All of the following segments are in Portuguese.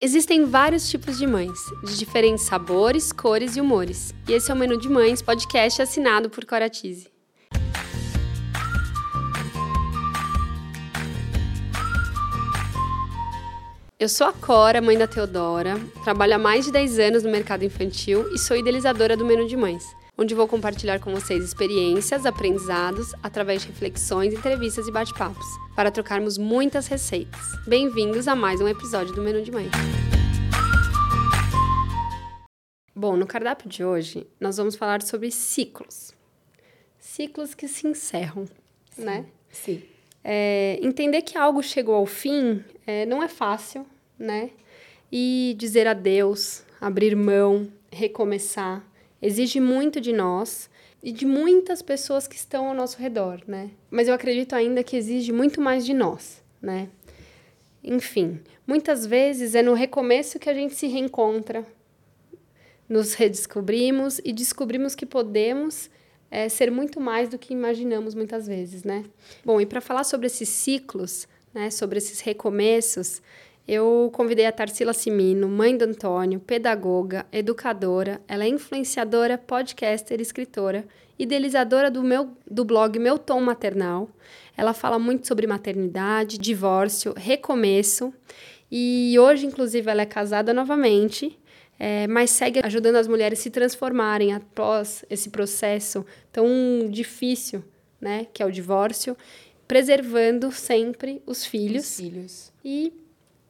Existem vários tipos de mães, de diferentes sabores, cores e humores. E esse é o Menu de Mães, podcast assinado por Coratize. Eu sou a Cora, mãe da Teodora, trabalho há mais de 10 anos no mercado infantil e sou idealizadora do Menu de Mães, onde vou compartilhar com vocês experiências, aprendizados, através de reflexões, entrevistas e bate-papos, para trocarmos muitas receitas. Bem-vindos a mais um episódio do Menu de Mãe. Bom, no cardápio de hoje, nós vamos falar sobre ciclos. Ciclos que se encerram, Sim, né? Sim. É, entender que algo chegou ao fim é, não é fácil, né? E dizer adeus, abrir mão, recomeçar, exige muito de nós e de muitas pessoas que estão ao nosso redor, né? Mas eu acredito ainda que exige muito mais de nós, né? Enfim, muitas vezes é no recomeço que a gente se reencontra, nos redescobrimos e descobrimos que podemos é, ser muito mais do que imaginamos muitas vezes, né? Bom, e para falar sobre esses ciclos, né, sobre esses recomeços, eu convidei a Tarsila Simino, mãe do Antônio, pedagoga, educadora, ela é influenciadora, podcaster, escritora, idealizadora do, meu, do blog Meu Tom Maternal. Ela fala muito sobre maternidade, divórcio, recomeço, e hoje, inclusive, ela é casada novamente, é, mas segue ajudando as mulheres a se transformarem após esse processo tão difícil, né, que é o divórcio, preservando sempre os filhos, Os filhos. e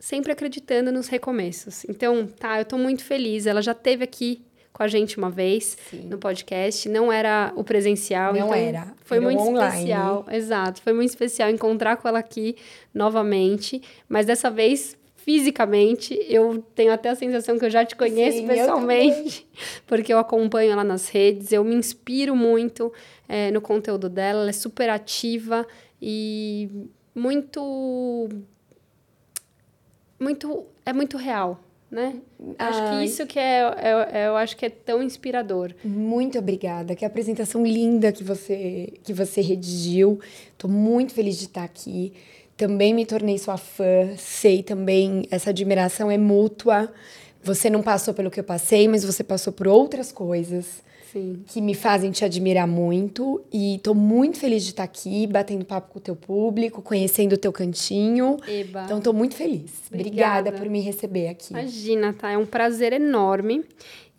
sempre acreditando nos recomeços. Então, tá, eu tô muito feliz. Ela já esteve aqui com a gente uma vez Sim. no podcast, não era o presencial, Não então era, foi era muito online. especial. Exato, foi muito especial encontrar com ela aqui novamente, mas dessa vez fisicamente, eu tenho até a sensação que eu já te conheço Sim, eu pessoalmente, porque eu acompanho ela nas redes, eu me inspiro muito eh, no conteúdo dela, ela é super ativa e muito muito é muito real, né? Acho que isso que é, é- é- eu acho que é tão inspirador. Muito obrigada. Que apresentação linda que você que você redigiu. Tô muito feliz de estar aqui. Também me tornei sua fã. Sei também essa admiração é mútua. Você não passou pelo que eu passei, mas você passou por outras coisas Sim. que me fazem te admirar muito e tô muito feliz de estar aqui, batendo papo com o teu público, conhecendo o teu cantinho. Eba. Então tô muito feliz. Obrigada. Obrigada por me receber aqui. Imagina, tá? É um prazer enorme.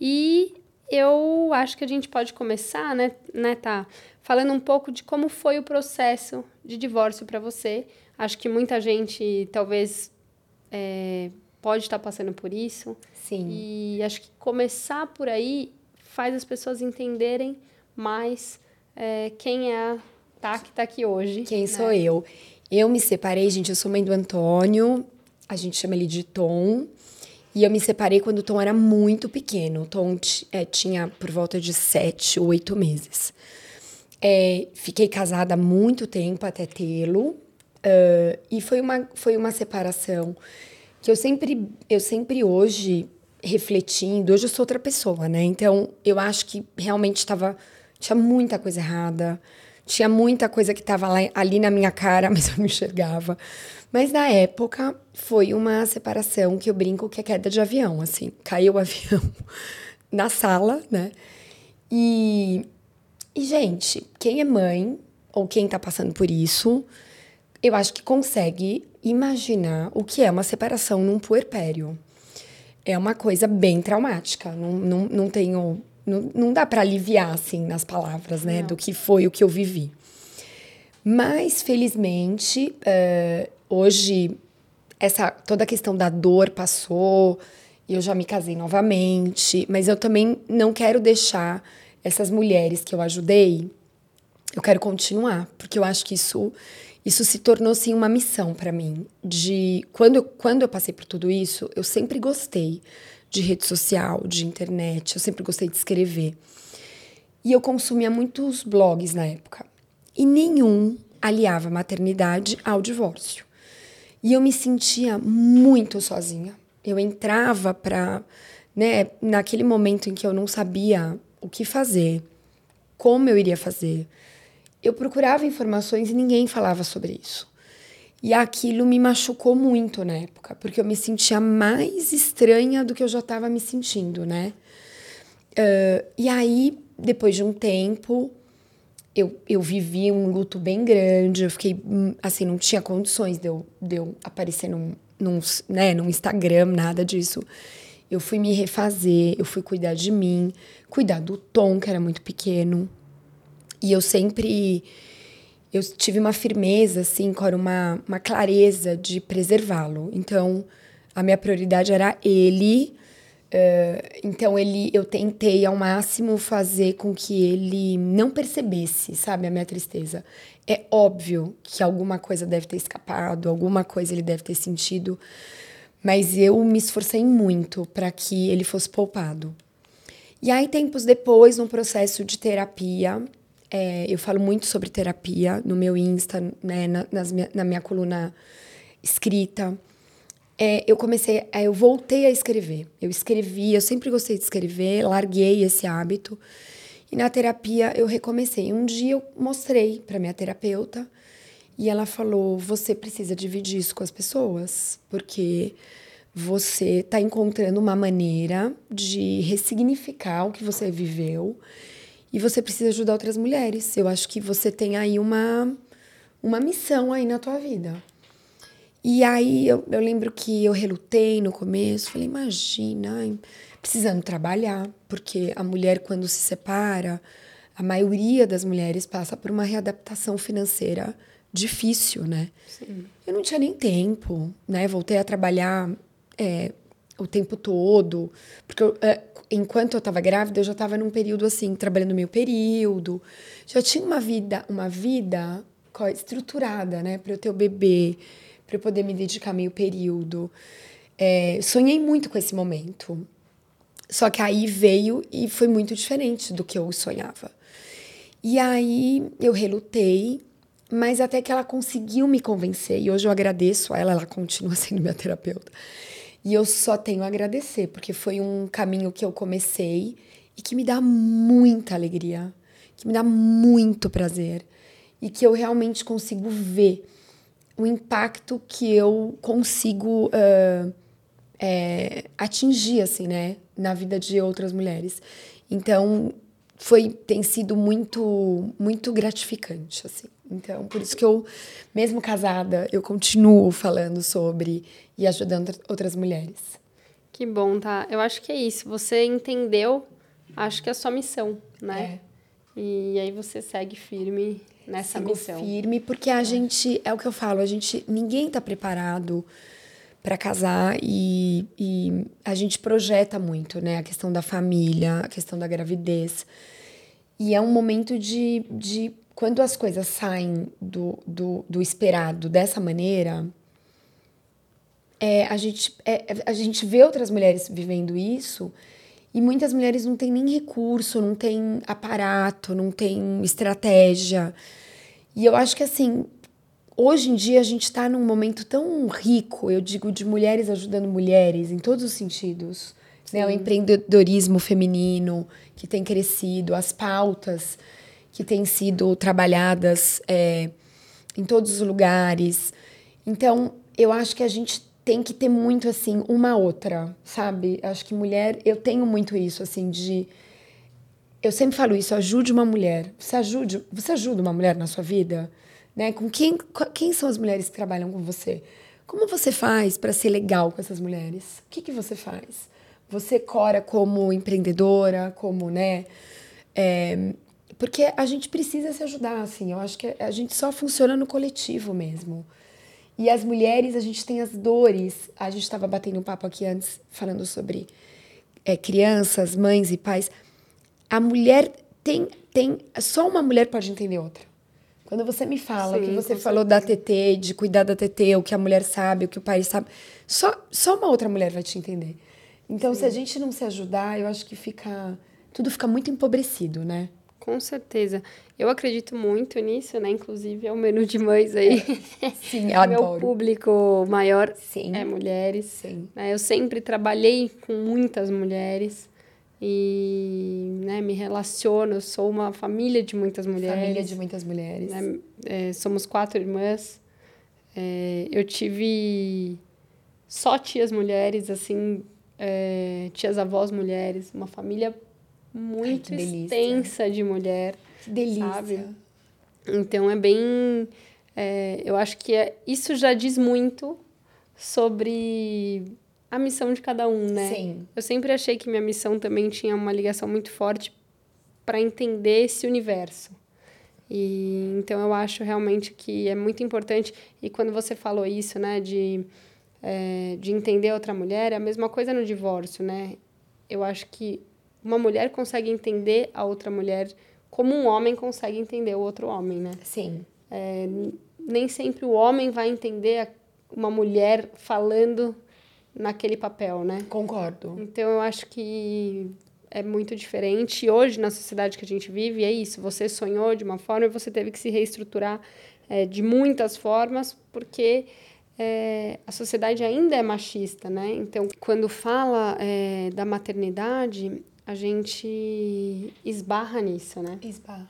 E eu acho que a gente pode começar, né, né, tá? Falando um pouco de como foi o processo de divórcio para você. Acho que muita gente talvez é, pode estar passando por isso. Sim. E acho que começar por aí faz as pessoas entenderem mais é, quem é a Tá que tá aqui hoje. Quem né? sou eu? Eu me separei, gente, eu sou mãe do Antônio, a gente chama ele de Tom. E eu me separei quando o Tom era muito pequeno. O Tom é, tinha por volta de sete, oito meses. É, fiquei casada há muito tempo até tê-lo. ah, e foi uma, foi uma separação que eu sempre, eu sempre hoje, refletindo, hoje eu sou outra pessoa, né? Então, eu acho que realmente estava. Tinha muita coisa errada. Tinha muita coisa que estava ali na minha cara, mas eu não enxergava. Mas na época foi uma separação que eu brinco que é queda de avião, assim. Caiu o avião na sala, né? E, e, gente, quem é mãe ou quem tá passando por isso, eu acho que consegue imaginar o que é uma separação num puerpério. É uma coisa bem traumática. Não, não, não tenho. Não, não dá para aliviar, assim, nas palavras, né? Não. Do que foi o que eu vivi. Mas, felizmente, eh, hoje, essa, toda a questão da dor passou, e eu já me casei novamente, mas eu também não quero deixar essas mulheres que eu ajudei, eu quero continuar, porque eu acho que isso, isso se tornou, sim, uma missão para mim. De quando eu, quando eu passei por tudo isso, eu sempre gostei de rede social, de internet, eu sempre gostei de escrever. E eu consumia muitos blogs na época. E nenhum aliava maternidade ao divórcio. E eu me sentia muito sozinha. Eu entrava para, né, naquele momento em que eu não sabia o que fazer, como eu iria fazer. Eu procurava informações e ninguém falava sobre isso. E aquilo me machucou muito na época, porque eu me sentia mais estranha do que eu já estava me sentindo, né? Uh, e aí, depois de um tempo, eu, eu vivi um luto bem grande, eu fiquei, hum, assim, não tinha condições de eu, de eu aparecer num, num, né, num Instagram, nada disso. Eu fui me refazer, eu fui cuidar de mim, cuidar do Tom, que era muito pequeno. E eu sempre eu tive uma firmeza, assim, com uma, uma clareza de preservá-lo. Então, a minha prioridade era ele. Uh, então, ele, eu tentei ao máximo fazer com que ele não percebesse, sabe, a minha tristeza. É óbvio que alguma coisa deve ter escapado, alguma coisa ele deve ter sentido, mas eu me esforcei muito para que ele fosse poupado. E aí, tempos depois, num processo de terapia, é, eu falo muito sobre terapia no meu Insta, né, na, nas na minha coluna escrita. É, eu comecei, é, eu voltei a escrever. Eu escrevi, eu sempre gostei de escrever, larguei esse hábito. E na terapia eu recomecei. Um dia eu mostrei para minha terapeuta e ela falou: "Você precisa dividir isso com as pessoas, porque você está encontrando uma maneira de ressignificar o que você viveu e você precisa ajudar outras mulheres. Eu acho que você tem aí uma, uma missão aí na tua vida. E aí eu, eu lembro que eu relutei no começo, falei, imagina, precisando trabalhar, porque a mulher quando se separa, a maioria das mulheres passa por uma readaptação financeira difícil, né? Sim. Eu não tinha nem tempo, né? Voltei a trabalhar é, o tempo todo, porque eu, é, enquanto eu estava grávida, eu já estava num período assim, trabalhando meio período. Já tinha uma vida, uma vida estruturada, né, para eu ter o bebê, para eu poder me dedicar meio período. É, sonhei muito com esse momento. Só que aí veio e foi muito diferente do que eu sonhava. E aí eu relutei, mas até que ela conseguiu me convencer. E hoje eu agradeço a ela, ela continua sendo minha terapeuta. E eu só tenho a agradecer, porque foi um caminho que eu comecei e que me dá muita alegria, que me dá muito prazer e que eu realmente consigo ver o impacto que eu consigo uh, é, atingir, assim, né, na vida de outras mulheres. Então, foi tem sido muito muito gratificante assim então por isso que eu mesmo casada eu continuo falando sobre e ajudando outras mulheres que bom tá eu acho que é isso você entendeu acho que é a sua missão né é. e aí você segue firme nessa Sigo missão firme porque a é. gente é o que eu falo a gente ninguém está preparado para casar e, e a gente projeta muito, né? A questão da família, a questão da gravidez. E é um momento de, de quando as coisas saem do, do, do esperado dessa maneira, é, a, gente, é, a gente vê outras mulheres vivendo isso e muitas mulheres não têm nem recurso, não têm aparato, não têm estratégia. E eu acho que assim, hoje em dia a gente está num momento tão rico, eu digo, de mulheres ajudando mulheres em todos os sentidos. Né? O empreendedorismo feminino que tem crescido, as pautas que têm sido trabalhadas é, em todos os lugares. Então, eu acho que a gente tem que ter muito assim uma outra, sabe? Acho que mulher, eu tenho muito isso assim de eu sempre falo isso, ajude uma mulher. Você ajude, você ajuda uma mulher na sua vida? Né? Com quem, quem são as mulheres que trabalham com você? Como você faz para ser legal com essas mulheres? O que, que você faz? Você cora como empreendedora, como, né? É, porque a gente precisa se ajudar, assim. Eu acho que a gente só funciona no coletivo mesmo. E as mulheres, a gente tem as dores. A gente estava batendo um papo aqui antes, falando sobre é, crianças, mães e pais. A mulher tem, tem. Só uma mulher pode entender outra. Quando você me fala Sim, que você falou certeza. da TT, de cuidar da TT, o que a mulher sabe, o que o pai sabe, só, só uma outra mulher vai te entender. Então, Sim. se a gente não se ajudar, eu acho que fica. Tudo fica muito empobrecido, né? Com certeza. Eu acredito muito nisso, né? Inclusive, é o menu de mães aí. Sim, eu Meu público maior Sim. é mulheres. Sim. Né? Eu sempre trabalhei com muitas mulheres e né, me relaciono, eu sou uma família de muitas mulheres. Família de muitas mulheres. Né? É, somos quatro irmãs. É, eu tive só tias mulheres, assim, é, tias avós mulheres, uma família muito Ai, extensa de mulher. Que delícia. Sabe? Então é bem. É, eu acho que é, isso já diz muito sobre a missão de cada um, né? Sim. Eu sempre achei que minha missão também tinha uma ligação muito forte para entender esse universo. E então eu acho realmente que é muito importante. E quando você falou isso, né, de, é, de entender outra mulher, é a mesma coisa no divórcio, né? Eu acho que uma mulher consegue entender a outra mulher como um homem consegue entender o outro homem, né? Sim. É, nem sempre o homem vai entender uma mulher falando naquele papel, né? Concordo. Então eu acho que é muito diferente. E hoje, na sociedade que a gente vive, é isso. Você sonhou de uma forma e você teve que se reestruturar é, de muitas formas, porque é, a sociedade ainda é machista, né? Então, quando fala é, da maternidade, a gente esbarra nisso, né? Esbarra.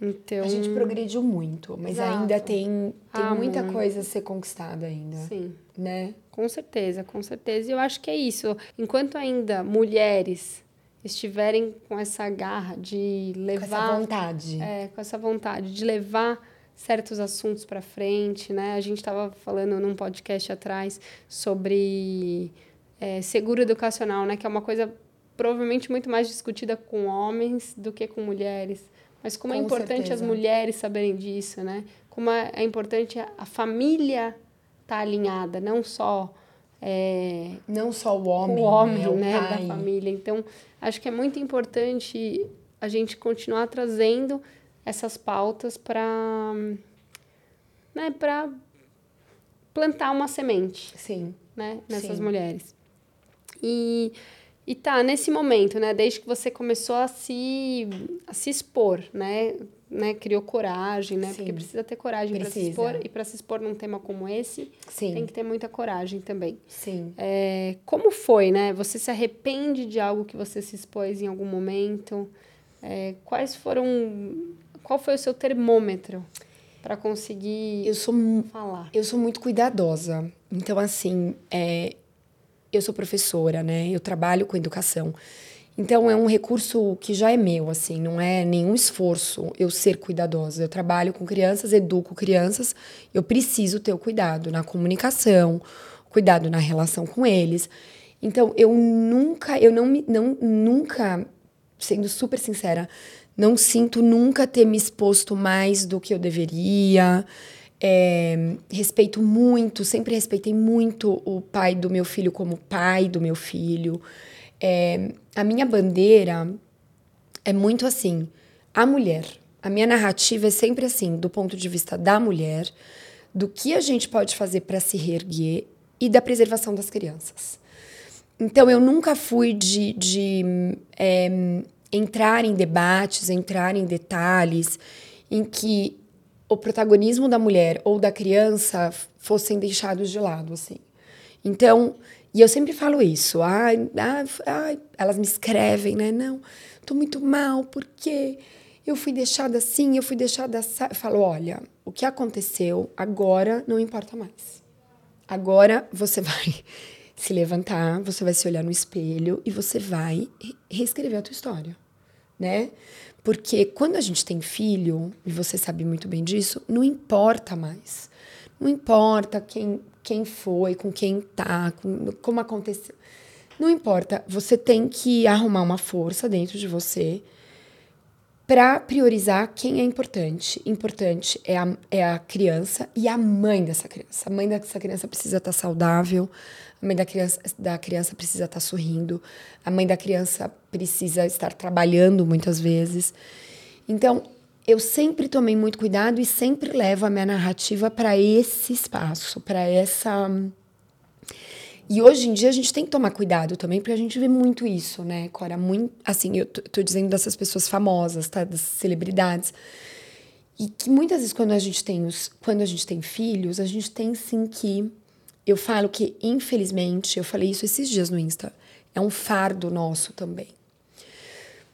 Então, a gente progrediu muito, mas Exato. ainda tem, tem ah, muita muito. coisa a ser conquistada ainda. Sim. Né? Com certeza, com certeza. E eu acho que é isso. Enquanto ainda mulheres estiverem com essa garra de levar... Com essa vontade. É, com essa vontade de levar certos assuntos para frente, né? A gente estava falando num podcast atrás sobre é, seguro educacional, né? Que é uma coisa provavelmente muito mais discutida com homens do que com mulheres. Mas como é com é importante certeza. as mulheres saberem disso, né? Como é, é importante a, família estar tá alinhada, não só é, não só o homem, o homem, né, né da família. Então, acho que é muito importante a gente continuar trazendo essas pautas para né, para plantar uma semente, sim, né, nessas sim. mulheres. E e tá, nesse momento, né, desde que você começou a se, a se expor, né, né, criou coragem, né, Sim. porque precisa ter coragem para se expor, e para se expor num tema como esse, Sim. tem que ter muita coragem também. Sim. É, como foi, né, você se arrepende de algo que você se expôs em algum momento? É, quais foram, qual foi o seu termômetro para conseguir eu sou, falar? Eu sou muito cuidadosa, então assim, é, eu sou professora, né? Eu trabalho com educação. Então é um recurso que já é meu, assim, não é nenhum esforço eu ser cuidadosa. Eu trabalho com crianças, educo crianças, eu preciso ter o cuidado na comunicação, cuidado na relação com eles. Então eu nunca, eu não me, não nunca, sendo super sincera, não sinto nunca ter me exposto mais do que eu deveria. É, respeito muito, sempre respeitei muito o pai do meu filho como pai do meu filho. É, a minha bandeira é muito assim: a mulher. A minha narrativa é sempre assim, do ponto de vista da mulher, do que a gente pode fazer para se reerguer e da preservação das crianças. Então, eu nunca fui de, de é, entrar em debates, entrar em detalhes em que o protagonismo da mulher ou da criança fossem deixados de lado, assim. Então, e eu sempre falo isso. Ai, ai, ai, elas me escrevem, né? Não, tô muito mal, porque eu fui deixada assim, eu fui deixada assim. Eu falo, olha, o que aconteceu agora não importa mais. Agora você vai se levantar, você vai se olhar no espelho e você vai reescrever a tua história, né? Porque quando a gente tem filho, e você sabe muito bem disso, não importa mais. Não importa quem, quem foi, com quem tá, com, como aconteceu. Não importa. Você tem que arrumar uma força dentro de você para priorizar quem é importante. Importante é a, é a criança e a mãe dessa criança. A mãe dessa criança precisa estar tá saudável, a mãe da criança, da criança precisa estar tá sorrindo, a mãe da criança precisa estar trabalhando muitas vezes. Então, eu sempre tomei muito cuidado e sempre levo a minha narrativa para esse espaço, para essa e hoje em dia a gente tem que tomar cuidado também, porque a gente vê muito isso, né, Cora? Muito, assim, eu tô dizendo dessas pessoas famosas, tá? Das celebridades. E que muitas vezes quando a gente tem os, quando a gente tem filhos, a gente tem sim que eu falo que infelizmente, eu falei isso esses dias no Insta, é um fardo nosso também.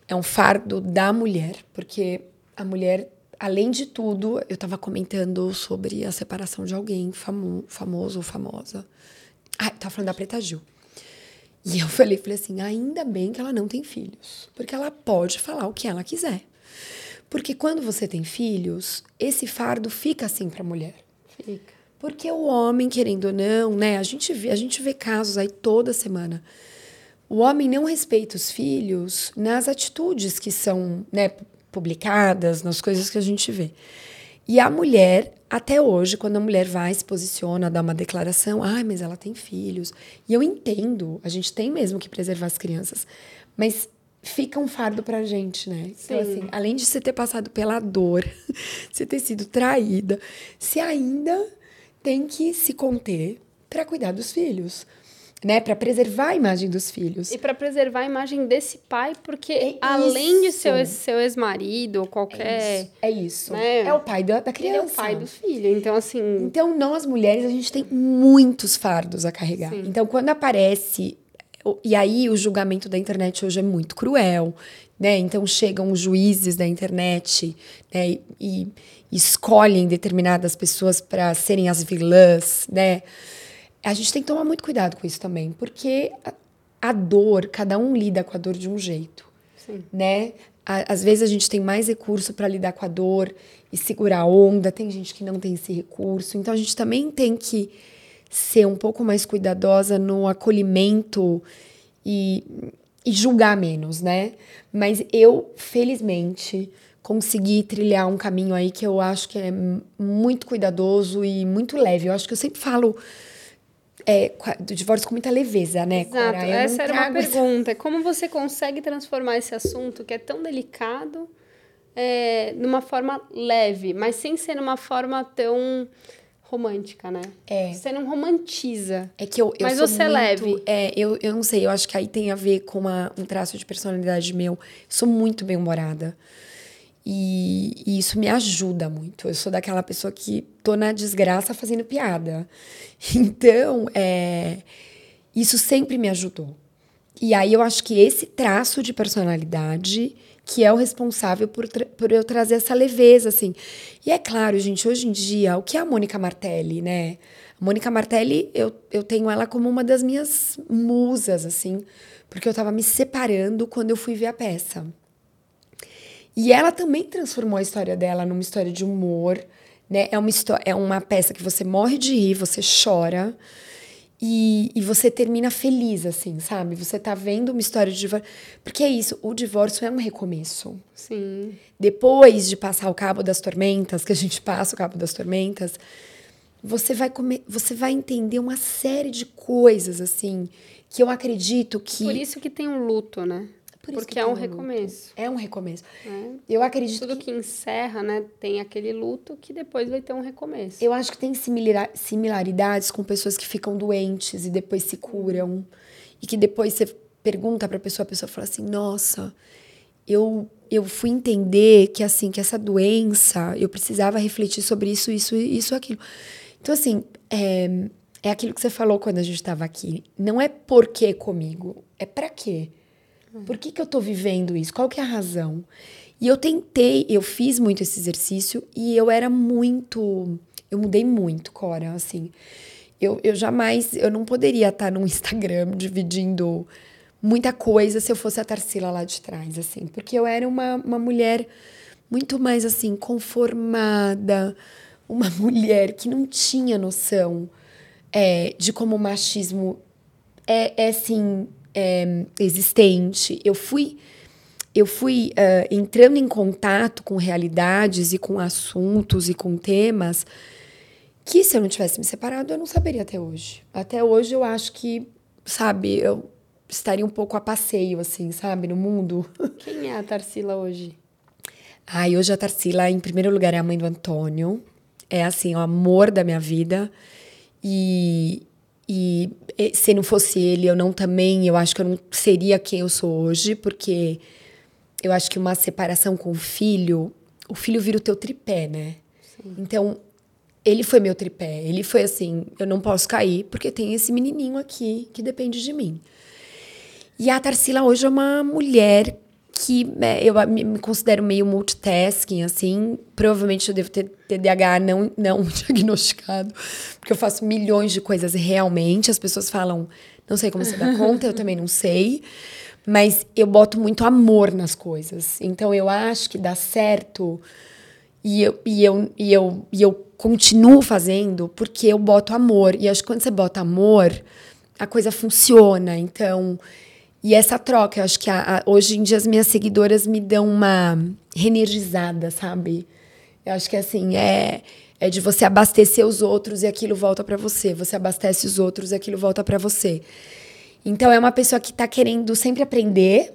É um fardo da mulher, porque a mulher além de tudo, eu estava comentando sobre a separação de alguém famo famoso ou famosa. Ah, tava falando da Preta Gil. E eu falei, falei assim, ainda bem que ela não tem filhos, porque ela pode falar o que ela quiser. Porque quando você tem filhos, esse fardo fica assim para a mulher. Fica. Porque o homem, querendo ou não, né, a gente vê, a gente vê casos aí toda semana. O homem não respeita os filhos nas atitudes que são, né, publicadas, nas coisas que a gente vê. E a mulher, até hoje, quando a mulher vai, se posiciona, dá uma declaração, ai, ah, mas ela tem filhos. E eu entendo, a gente tem mesmo que preservar as crianças. Mas fica um fardo pra gente, né? Então, assim, além de você ter passado pela dor, você ter sido traída, você ainda tem que se conter para cuidar dos filhos né, para preservar a imagem dos filhos. E para preservar a imagem desse pai, porque é além de ser seu ex-marido ou qualquer. É isso. É, isso. Né? é o pai da, da criança. Ele é o pai do filho. Então, assim. Então, nós mulheres, a gente tem muitos fardos a carregar. Sim. Então, quando aparece. E aí, o julgamento da internet hoje é muito cruel, né? Então, chegam os juízes da internet né? e, e escolhem determinadas pessoas para serem as vilãs, né? A gente tem que tomar muito cuidado com isso também, porque a, dor, cada um lida com a dor de um jeito, Sim. né? Às vezes a gente tem mais recurso para lidar com a dor e segurar a onda, tem gente que não tem esse recurso, então a gente também tem que ser um pouco mais cuidadosa no acolhimento e, e julgar menos, né? Mas eu, felizmente, consegui trilhar um caminho aí que eu acho que é muito cuidadoso e muito leve. Eu acho que eu sempre falo é, do divórcio com muita leveza, né, Exato. Essa era uma pergunta. Como você consegue transformar esse assunto que é tão delicado é, numa forma leve, mas sem ser numa forma tão romântica, né? É. Você não romantiza. É que eu, eu mas você é muito, leve. É, eu, eu não sei, eu acho que aí tem a ver com uma, um traço de personalidade meu. Eu sou muito bem-humorada. E, e, isso me ajuda muito. Eu sou daquela pessoa que tô na desgraça fazendo piada. Então, é, isso sempre me ajudou. E aí eu acho que esse traço de personalidade que é o responsável por, por eu trazer essa leveza, assim. E é claro, gente, hoje em dia, o que é a Mônica Martelli, né? A Mônica Martelli, eu, eu tenho ela como uma das minhas musas, assim, porque eu tava me separando quando eu fui ver a peça. E ela também transformou a história dela numa história de humor, né? É uma, é uma peça que você morre de rir, você chora e, e você termina feliz, assim, sabe? Você tá vendo uma história de divórcio. Porque é isso, o divórcio é um recomeço. Sim. Depois de passar o cabo das tormentas, que a gente passa o cabo das tormentas, você vai comer, você vai entender uma série de coisas, assim, que eu acredito que. Por isso que tem um luto, né? Por Porque é um recomeço. É um recomeço. É. Eu acredito Tudo que... que... encerra, né, tem aquele luto que depois vai ter um recomeço. Eu acho que tem similaridades com pessoas que ficam doentes e depois se curam. E que depois você pergunta para a pessoa, a pessoa fala assim: "Nossa, eu eu fui entender que assim, que essa doença, eu precisava refletir sobre isso, isso, isso, aquilo". Então assim, é, é aquilo que você falou quando a gente estava aqui. Não é por que comigo, é para quê? Por que, que eu estou vivendo isso? Qual que é a razão? E eu tentei, eu fiz muito esse exercício e eu era muito. Eu mudei muito, Cora, assim. Eu, eu jamais. Eu não poderia estar no Instagram dividindo muita coisa se eu fosse a Tarsila lá de trás, assim. Porque eu era uma, uma mulher muito mais, assim, conformada. Uma mulher que não tinha noção é, de como o machismo é, é assim, é, existente. Eu fui, eu fui uh, entrando em contato com realidades e com assuntos e com temas que se eu não tivesse me separado eu não saberia até hoje. Até hoje eu acho que, sabe, eu estaria um pouco a passeio, assim, sabe, no mundo. Quem é a Tarsila hoje? Ai, hoje a Tarsila, em primeiro lugar, é a mãe do Antônio. É, assim, o amor da minha vida. E, e se não fosse ele, eu não também, eu acho que eu não seria quem eu sou hoje, porque eu acho que uma separação com o filho, o filho vira o teu tripé, né? Sim. Então, ele foi meu tripé. Ele foi assim, eu não posso cair porque tem esse menininho aqui que depende de mim. E a Tarsila hoje é uma mulher que é, eu me considero meio multitasking, assim. Provavelmente eu devo ter TDAH não, não diagnosticado, porque eu faço milhões de coisas realmente. As pessoas falam, não sei como você dá conta, eu também não sei. Mas eu boto muito amor nas coisas. Então eu acho que dá certo e eu, e eu, e eu, e eu continuo fazendo porque eu boto amor. E acho que quando você bota amor, a coisa funciona. Então. E essa troca, eu acho que a, a, hoje em dia as minhas seguidoras me dão uma reenergizada, sabe? Eu acho que assim, é, é de você abastecer os outros e aquilo volta para você. Você abastece os outros e aquilo volta para você. Então é uma pessoa que está querendo sempre aprender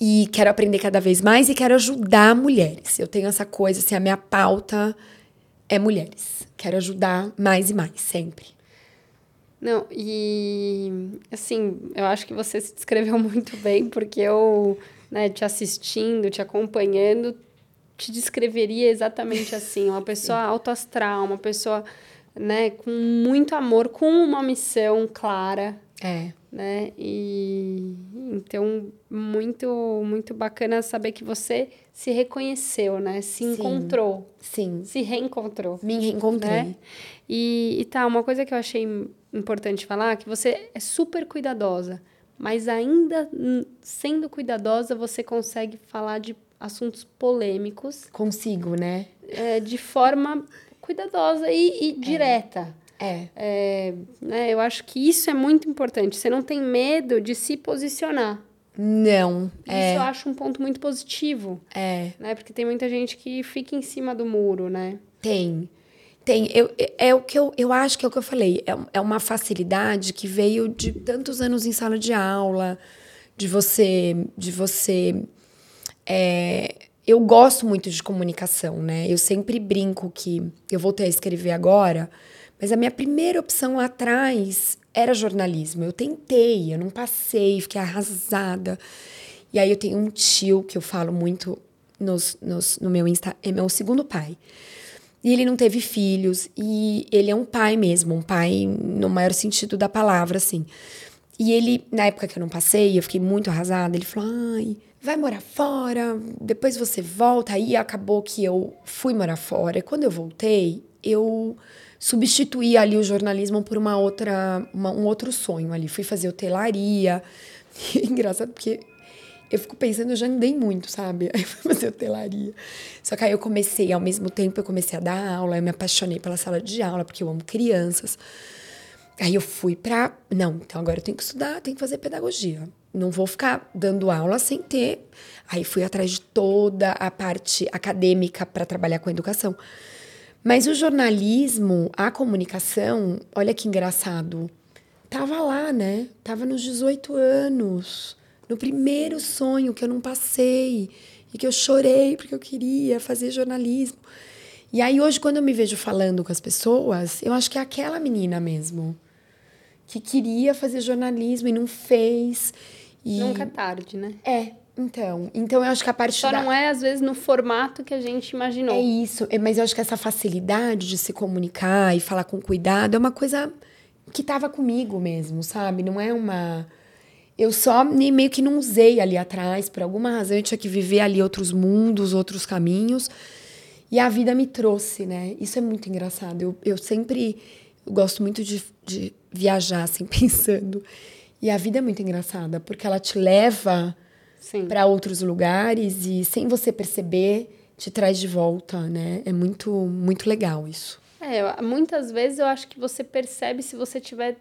e quero aprender cada vez mais e quero ajudar mulheres. Eu tenho essa coisa, assim, a minha pauta é mulheres. Quero ajudar mais e mais, sempre. Não, e assim, eu acho que você se descreveu muito bem, porque eu, né, te assistindo, te acompanhando, te descreveria exatamente assim, uma pessoa autoastral, uma pessoa, né, com muito amor, com uma missão clara. É. Né? E então muito muito bacana saber que você se reconheceu, né? Se Sim. encontrou. Sim. Se reencontrou. Me reencontrei. Né? E, e tá, uma coisa que eu achei importante falar que você é super cuidadosa, mas ainda sendo cuidadosa, você consegue falar de assuntos polêmicos. Consigo, né? É, de forma cuidadosa e, e direta. É. é né, eu acho que isso é muito importante. Você não tem medo de se posicionar. Não. Isso é. eu acho um ponto muito positivo. É. Né? Porque tem muita gente que fica em cima do muro, né? Tem. Tem, eu, é o que eu, eu acho que é o que eu falei, é, é uma facilidade que veio de tantos anos em sala de aula, de você, de você, é, eu gosto muito de comunicação, né? Eu sempre brinco que eu voltei a escrever agora, mas a minha primeira opção lá atrás era jornalismo. Eu tentei, eu não passei, fiquei arrasada. E aí eu tenho um tio que eu falo muito nos, nos, no meu Insta, é meu segundo pai. E ele não teve filhos, e ele é um pai mesmo, um pai no maior sentido da palavra, assim. E ele, na época que eu não passei, eu fiquei muito arrasada, ele falou: ai, vai morar fora, depois você volta. Aí acabou que eu fui morar fora. E quando eu voltei, eu substituí ali o jornalismo por uma outra, uma, um outro sonho ali. Fui fazer hotelaria. E engraçado porque eu fico pensando, eu já andei muito, sabe? Aí fui fazer hotelaria. Só que aí eu comecei, ao mesmo tempo, eu comecei a dar aula, eu me apaixonei pela sala de aula, porque eu amo crianças. Aí eu fui pra. Não, então agora eu tenho que estudar, tenho que fazer pedagogia. Não vou ficar dando aula sem ter. Aí fui atrás de toda a parte acadêmica para trabalhar com educação. Mas o jornalismo, a comunicação, olha que engraçado. Tava lá, né? Tava nos 18 anos, no primeiro sonho que eu não passei e que eu chorei porque eu queria fazer jornalismo. E aí hoje quando eu me vejo falando com as pessoas, eu acho que é aquela menina mesmo que queria fazer jornalismo e não fez. E... Nunca é tarde, né? É, então, então eu acho que a parte Só da... não é, às vezes, no formato que a gente imaginou. É isso, é, mas eu acho que essa facilidade de se comunicar e falar com cuidado é uma coisa que estava comigo mesmo, sabe? Não é uma... Eu só nem meio que não usei ali atrás, por alguma razão eu tinha que viver ali outros mundos, outros caminhos. E a vida me trouxe, né? Isso é muito engraçado. Eu, eu sempre eu gosto muito de, de viajar, assim, pensando. E a vida é muito engraçada, porque ela te leva para outros lugares e sem você perceber te traz de volta, né? É muito muito legal isso. É, muitas vezes eu acho que você percebe se você tiver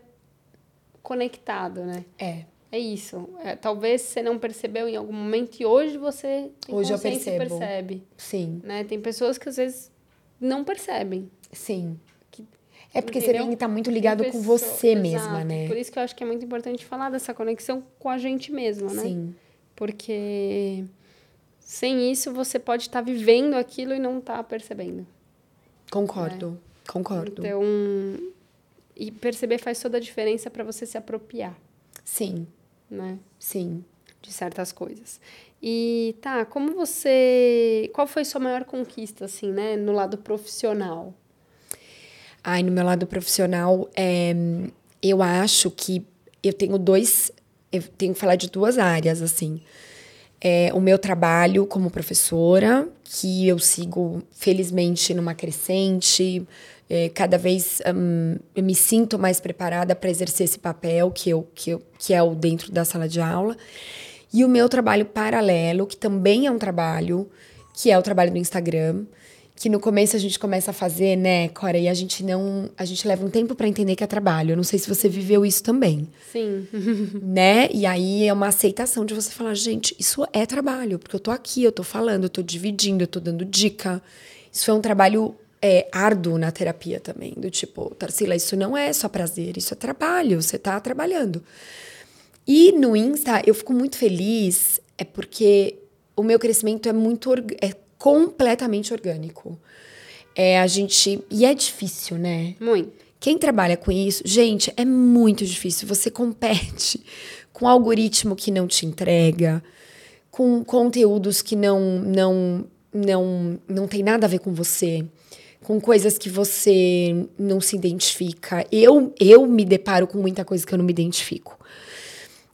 conectado, né? É. É isso. É, talvez você não percebeu em algum momento e hoje você hoje eu percebo. percebe. Sim. Né? Tem pessoas que às vezes não percebem. Sim. É porque Entendeu? você tem que estar tá muito ligado com você Exato. mesma, né? Por isso que eu acho que é muito importante falar dessa conexão com a gente mesma, né? Sim. Porque sem isso você pode estar tá vivendo aquilo e não estar tá percebendo. Concordo, né? concordo. Então, e perceber faz toda a diferença para você se apropriar. Sim. Né? Sim. De certas coisas. E tá, como você. Qual foi sua maior conquista, assim, né? No lado profissional? Ai, no meu lado profissional, é, eu acho que eu tenho dois. Eu tenho que falar de duas áreas, assim. é, o meu trabalho como professora, que eu sigo felizmente numa crescente. É, cada vez um, eu me sinto mais preparada para exercer esse papel que, eu, que, eu, que é o dentro da sala de aula. E o meu trabalho paralelo, que também é um trabalho, que é o trabalho do Instagram, que no começo a gente começa a fazer, né, Cora, e a gente não, a gente leva um tempo para entender que é trabalho. Eu não sei se você viveu isso também. Sim. né? E aí é uma aceitação de você falar, gente, isso é trabalho, porque eu tô aqui, eu tô falando, eu tô dividindo, eu tô dando dica. Isso é um trabalho é, árduo na terapia também, do tipo, Tarsila, isso não é só prazer, isso é trabalho, você tá trabalhando. E no Insta, eu fico muito feliz, é porque o meu crescimento é muito é completamente orgânico. É a gente e é difícil, né? Muito. Quem trabalha com isso, gente, é muito difícil. Você compete com algoritmo que não te entrega, com conteúdos que não não não não tem nada a ver com você, com coisas que você não se identifica. Eu eu me deparo com muita coisa que eu não me identifico.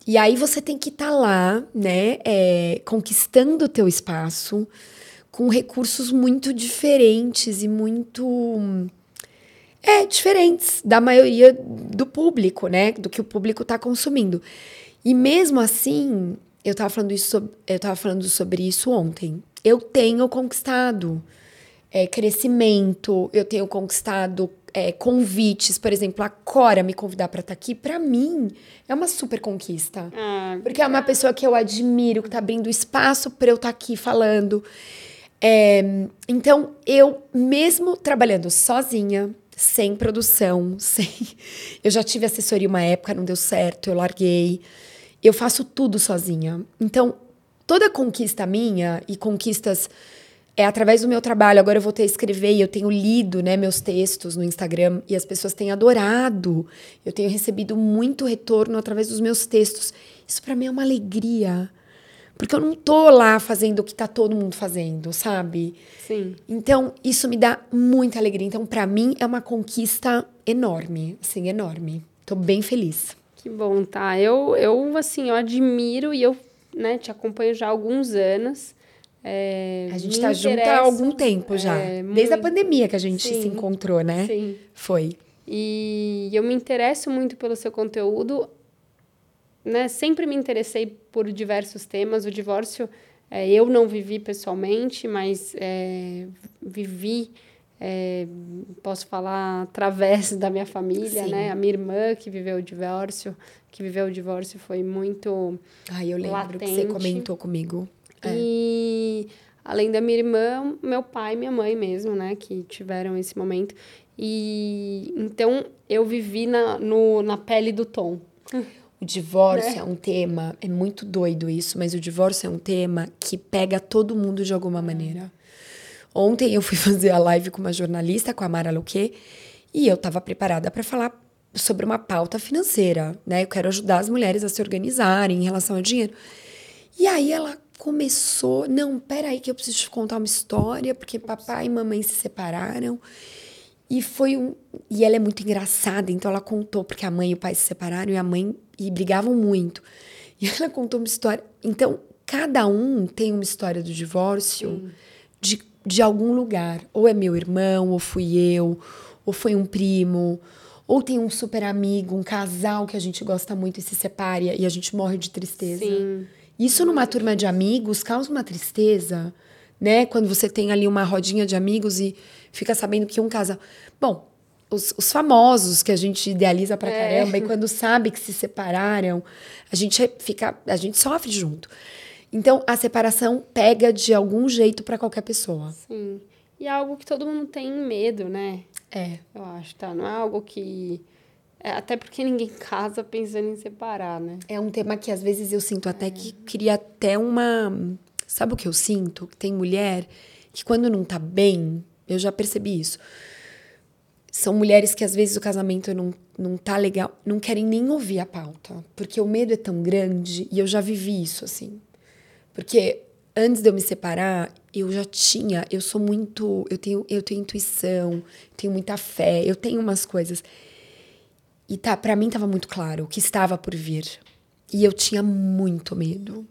E aí você tem que estar tá lá, né, é, conquistando o teu espaço com recursos muito diferentes e muito é diferentes da maioria do público, né, do que o público está consumindo. E mesmo assim, eu estava falando isso, eu tava falando sobre isso ontem. Eu tenho conquistado é, crescimento, eu tenho conquistado é, convites, por exemplo, a Cora me convidar para estar tá aqui, para mim é uma super conquista. Ah, porque é uma pessoa que eu admiro, que tá abrindo espaço para eu estar tá aqui falando. É, então, eu, mesmo trabalhando sozinha, sem produção, sem. Eu já tive assessoria uma época, não deu certo, eu larguei. Eu faço tudo sozinha. Então, toda conquista minha e conquistas é através do meu trabalho. Agora eu voltei a escrever e eu tenho lido né, meus textos no Instagram e as pessoas têm adorado. Eu tenho recebido muito retorno através dos meus textos. Isso para mim é uma alegria. Porque eu não tô lá fazendo o que tá todo mundo fazendo, sabe? Sim. Então, isso me dá muita alegria. Então, para mim, é uma conquista enorme, assim, enorme. Tô bem feliz. Que bom, tá? Eu, eu assim, eu admiro e eu né, te acompanho já há alguns anos. É, a gente está junto há algum tempo já. É, Desde a pandemia que a gente sim, se encontrou, né? Sim. Foi. E eu me interesso muito pelo seu conteúdo. Né? Sempre me interessei por diversos temas. O divórcio é, eu não vivi pessoalmente, mas é, vivi, é, posso falar, através da minha família, sim. né? A minha irmã que viveu o divórcio, que viveu o divórcio foi muito. Ai, eu lembro latente. que você comentou comigo. É. E além da minha irmã, meu pai e minha mãe mesmo, né, que tiveram esse momento. E então eu vivi na, no, na pele do Tom. O divórcio né? é um tema, é muito doido isso, mas o divórcio é um tema que pega todo mundo de alguma maneira. Ontem eu fui fazer a live com uma jornalista, com a Mara Luque, e eu estava preparada para falar sobre uma pauta financeira, né? Eu quero ajudar as mulheres a se organizarem em relação ao dinheiro. E aí ela começou. Não, peraí, que eu preciso te contar uma história, porque papai e mamãe se separaram. E foi um. E ela é muito engraçada, então ela contou, porque a mãe e o pai se separaram e a mãe. e brigavam muito. E ela contou uma história. Então, cada um tem uma história do divórcio de, de algum lugar. Ou é meu irmão, ou fui eu, ou foi um primo, ou tem um super amigo, um casal que a gente gosta muito e se separa e a gente morre de tristeza. Sim. Isso numa turma de amigos causa uma tristeza, né? Quando você tem ali uma rodinha de amigos e fica sabendo que um casal. Bom, os, os famosos que a gente idealiza pra é. caramba, e quando sabe que se separaram, a gente fica. A gente sofre junto. Então, a separação pega de algum jeito para qualquer pessoa. Sim. E é algo que todo mundo tem medo, né? É. Eu acho, tá? Não é algo que é, até porque ninguém casa pensando em separar, né? É um tema que às vezes eu sinto até que cria até uma. Sabe o que eu sinto? Tem mulher que quando não tá bem, eu já percebi isso. São mulheres que às vezes o casamento não, não tá legal, não querem nem ouvir a pauta, porque o medo é tão grande e eu já vivi isso assim. Porque antes de eu me separar, eu já tinha, eu sou muito, eu tenho, eu tenho intuição, tenho muita fé, eu tenho umas coisas. E tá, para mim estava muito claro o que estava por vir. E eu tinha muito medo.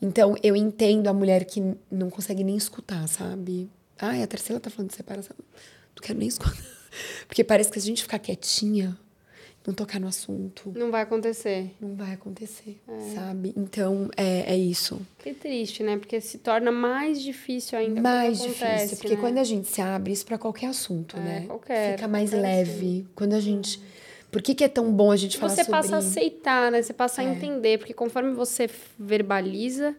Então, eu entendo a mulher que não consegue nem escutar, sabe? Ai, a terceira tá falando de separação. Não quero nem escutar. Porque parece que se a gente ficar quietinha, não tocar no assunto. Não vai acontecer. Não vai acontecer, é. sabe? Então, é, é isso. Que triste, né? Porque se torna mais difícil ainda. Mais acontece, difícil. Porque né? quando a gente se abre, isso para qualquer assunto, é, né? Qualquer. Fica mais leve. Quando a gente. Por que, que, é tão bom a gente falar você sobre Você passa a aceitar, né? Você passa a é. entender. Porque conforme você verbaliza,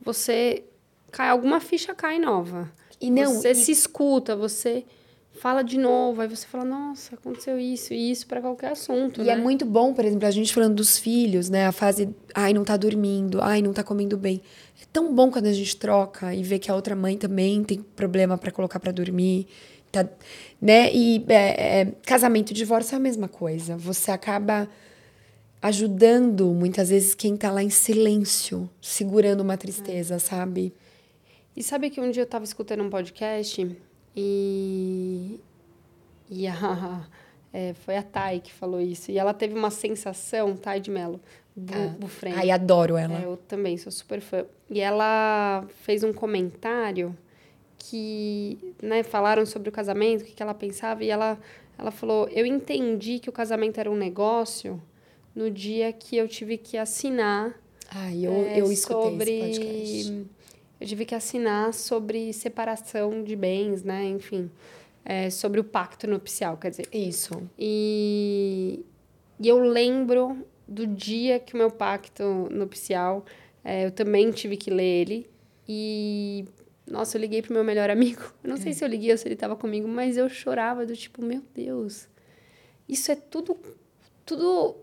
você. Cai, alguma ficha cai nova. E não. Você e... se escuta, você fala de novo, aí você fala, nossa, aconteceu isso e isso para qualquer assunto. E é né? é muito bom, por exemplo, a gente falando dos filhos, né? A fase, ai, não tá dormindo, ai, não tá comendo bem. É tão bom quando a gente troca e vê que a outra mãe também tem problema para colocar para dormir. Tá, né? E é, é, casamento e divórcio é a mesma coisa. Você acaba ajudando muitas vezes quem tá lá em silêncio, segurando uma tristeza, é. sabe? E sabe que um dia eu tava escutando um podcast e, e a, é, foi a Thay que falou isso. E ela teve uma sensação, Thay de Mello, do, ah. Ai, adoro ela. É, eu também sou super fã. E ela fez um comentário que, né, falaram sobre o casamento, o que, que ela pensava, e ela, ela falou: Eu entendi que o casamento era um negócio no dia que eu tive que assinar. Ai, eu, é, eu escutei sobre... esse podcast eu tive que assinar sobre separação de bens, né? Enfim, é, sobre o pacto nupcial, quer dizer. Isso. E, e eu lembro do dia que o meu pacto nupcial, é, eu também tive que ler ele. E, nossa, eu liguei pro meu melhor amigo. Eu não é. sei se eu liguei ou se ele estava comigo, mas eu chorava do tipo, meu Deus, isso é tudo, tudo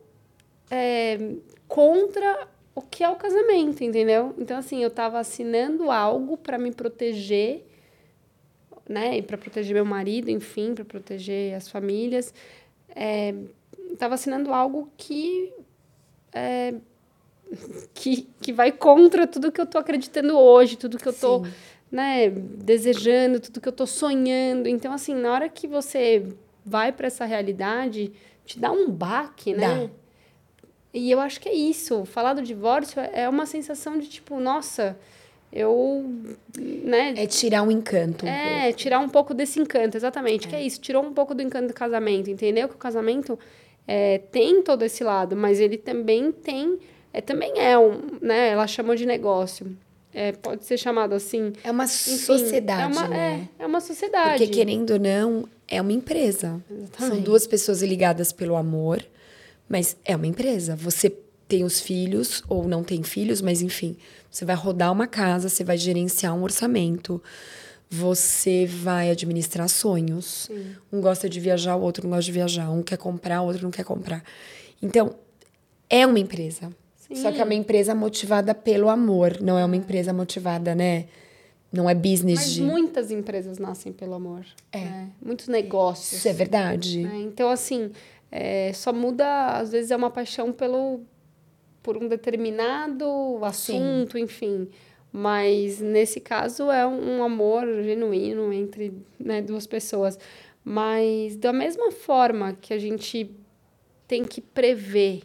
é, contra o que é o casamento, entendeu? Então, assim, eu estava assinando algo para me proteger, né? E para proteger meu marido, enfim, para proteger as famílias. É, assinando algo que, é, que, que vai contra tudo que eu estou acreditando hoje, tudo que eu estou né, desejando, tudo que eu estou sonhando. Então, assim, na hora que você vai para essa realidade, te dá um baque, né? Dá e eu acho que é isso. Falar do divórcio é uma sensação de tipo, nossa, eu. Né? É tirar um encanto. Um é, pouco. tirar um pouco desse encanto, exatamente. É. Que é isso, tirou um pouco do encanto do casamento, entendeu? Que o casamento é, tem todo esse lado, mas ele também tem. É, também é um. Né? Ela chamou de negócio. É, pode ser chamado assim. É uma enfim, sociedade, é uma, né? É, é uma sociedade. Porque, querendo ou não, é uma empresa. Exatamente. São duas pessoas ligadas pelo amor mas é uma empresa. Você tem os filhos ou não tem filhos, mas enfim, você vai rodar uma casa, você vai gerenciar um orçamento, você vai administrar sonhos. Sim. Um gosta de viajar, o outro não gosta de viajar. Um quer comprar, o outro não quer comprar. Então, é uma empresa. Sim. Só que é uma empresa motivada pelo amor, não é uma empresa motivada, né? Não é business Mas de... muitas empresas nascem pelo amor. É. Né? Muitos negócios. Isso é verdade. É, então, assim, é, só muda, às vezes é uma paixão pelo por um determinado assunto, Sim. enfim. Mas nesse caso é um, um amor genuíno entre né, duas pessoas. Mas da mesma forma que a gente tem que prever,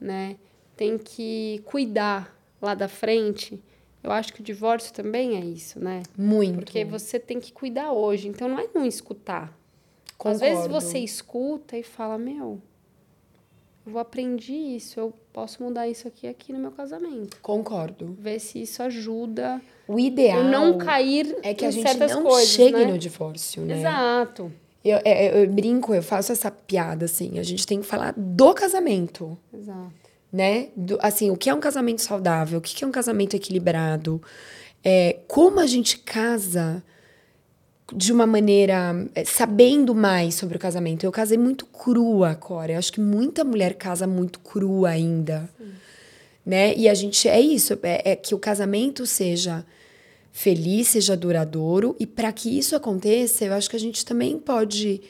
né? Tem que cuidar lá da frente. Eu acho que o divórcio também é isso, né? Muito. Porque você tem que cuidar hoje. Então não é não escutar. Concordo. Às vezes você escuta e fala, meu, eu aprendi isso, eu posso mudar isso aqui aqui no meu casamento. Concordo. Ver se isso ajuda. O ideal eu não cair é que a gente não coisas, chegue né? no divórcio, né? Exato. Eu, eu, é, é, eu, brinco, eu faço essa piada assim. A gente tem que falar do casamento. Exato. Né? Do, assim, o que é um casamento saudável? O que é um casamento equilibrado? É, como a gente casa de uma maneira é, sabendo mais sobre o casamento. Eu casei muito crua, Cora. Eu acho que muita mulher casa muito crua ainda. Sim. Né? E a gente é isso, é, é que o casamento seja feliz, seja duradouro, e para que isso aconteça, eu acho que a gente também pode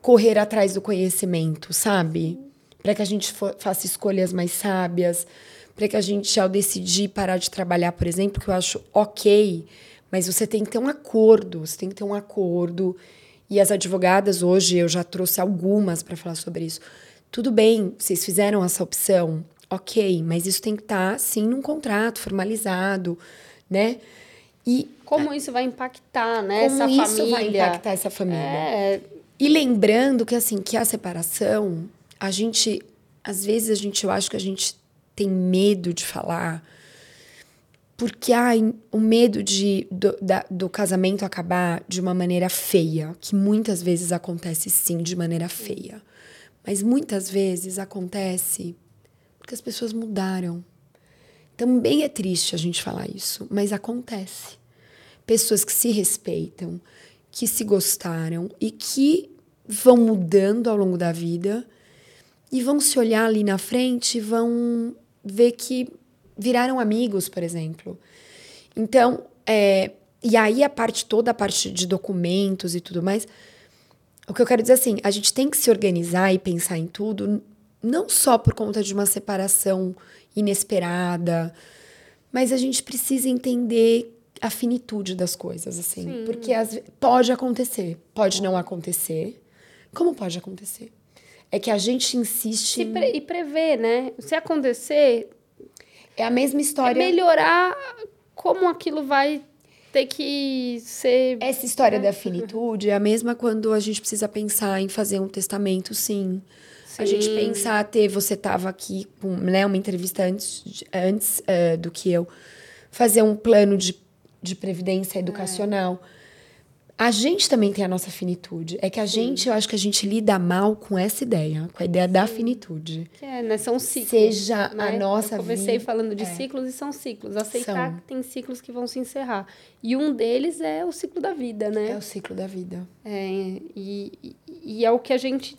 correr atrás do conhecimento, sabe? Para que a gente faça escolhas mais sábias, para que a gente, ao decidir parar de trabalhar, por exemplo, que eu acho ok, mas você tem que ter um acordo, você tem que ter um acordo. E as advogadas hoje, eu já trouxe algumas para falar sobre isso. Tudo bem, vocês fizeram essa opção, Ok, mas isso tem que estar, tá, sim, num contrato formalizado, né? E como isso vai impactar, né? Como essa isso família. vai impactar essa família? É... E lembrando que assim, que a separação, a gente às vezes a gente eu acho que a gente tem medo de falar porque ai, o medo de, do, da, do casamento acabar de uma maneira feia, que muitas vezes acontece sim de maneira feia, mas muitas vezes acontece porque as pessoas mudaram. Também é triste a gente falar isso, mas acontece. Pessoas que se respeitam, que se gostaram e que vão mudando ao longo da vida e vão se olhar ali na frente e vão ver que viraram amigos, por exemplo. Então, é, e aí a parte toda, a parte de documentos e tudo mais, o que eu quero dizer assim, a gente tem que se organizar e pensar em tudo, não só por conta de uma separação inesperada, mas a gente precisa entender a finitude das coisas, assim. Sim. Porque as, pode acontecer, pode não acontecer. Como pode acontecer? É que a gente insiste. Pre e prever, né? Se acontecer. É a mesma história. É melhorar como aquilo vai ter que ser. Essa história né? da finitude é a mesma quando a gente precisa pensar em fazer um testamento, sim. sim. A gente pensar, ter, você estava aqui com né, uma entrevista antes, antes uh, do que eu, fazer um plano de, de previdência educacional. É. A gente também tem a nossa finitude. É que a Sim. gente, eu acho que a gente lida mal com essa ideia, com a ideia Sim. da finitude. Que é, né? São ciclos. Seja né? a nossa vida. Eu comecei vida. falando de é. ciclos e são ciclos. Aceitar são. que tem ciclos que vão se encerrar. E um deles é o ciclo da vida, né? É o ciclo da vida. É, e, e, e é o que a gente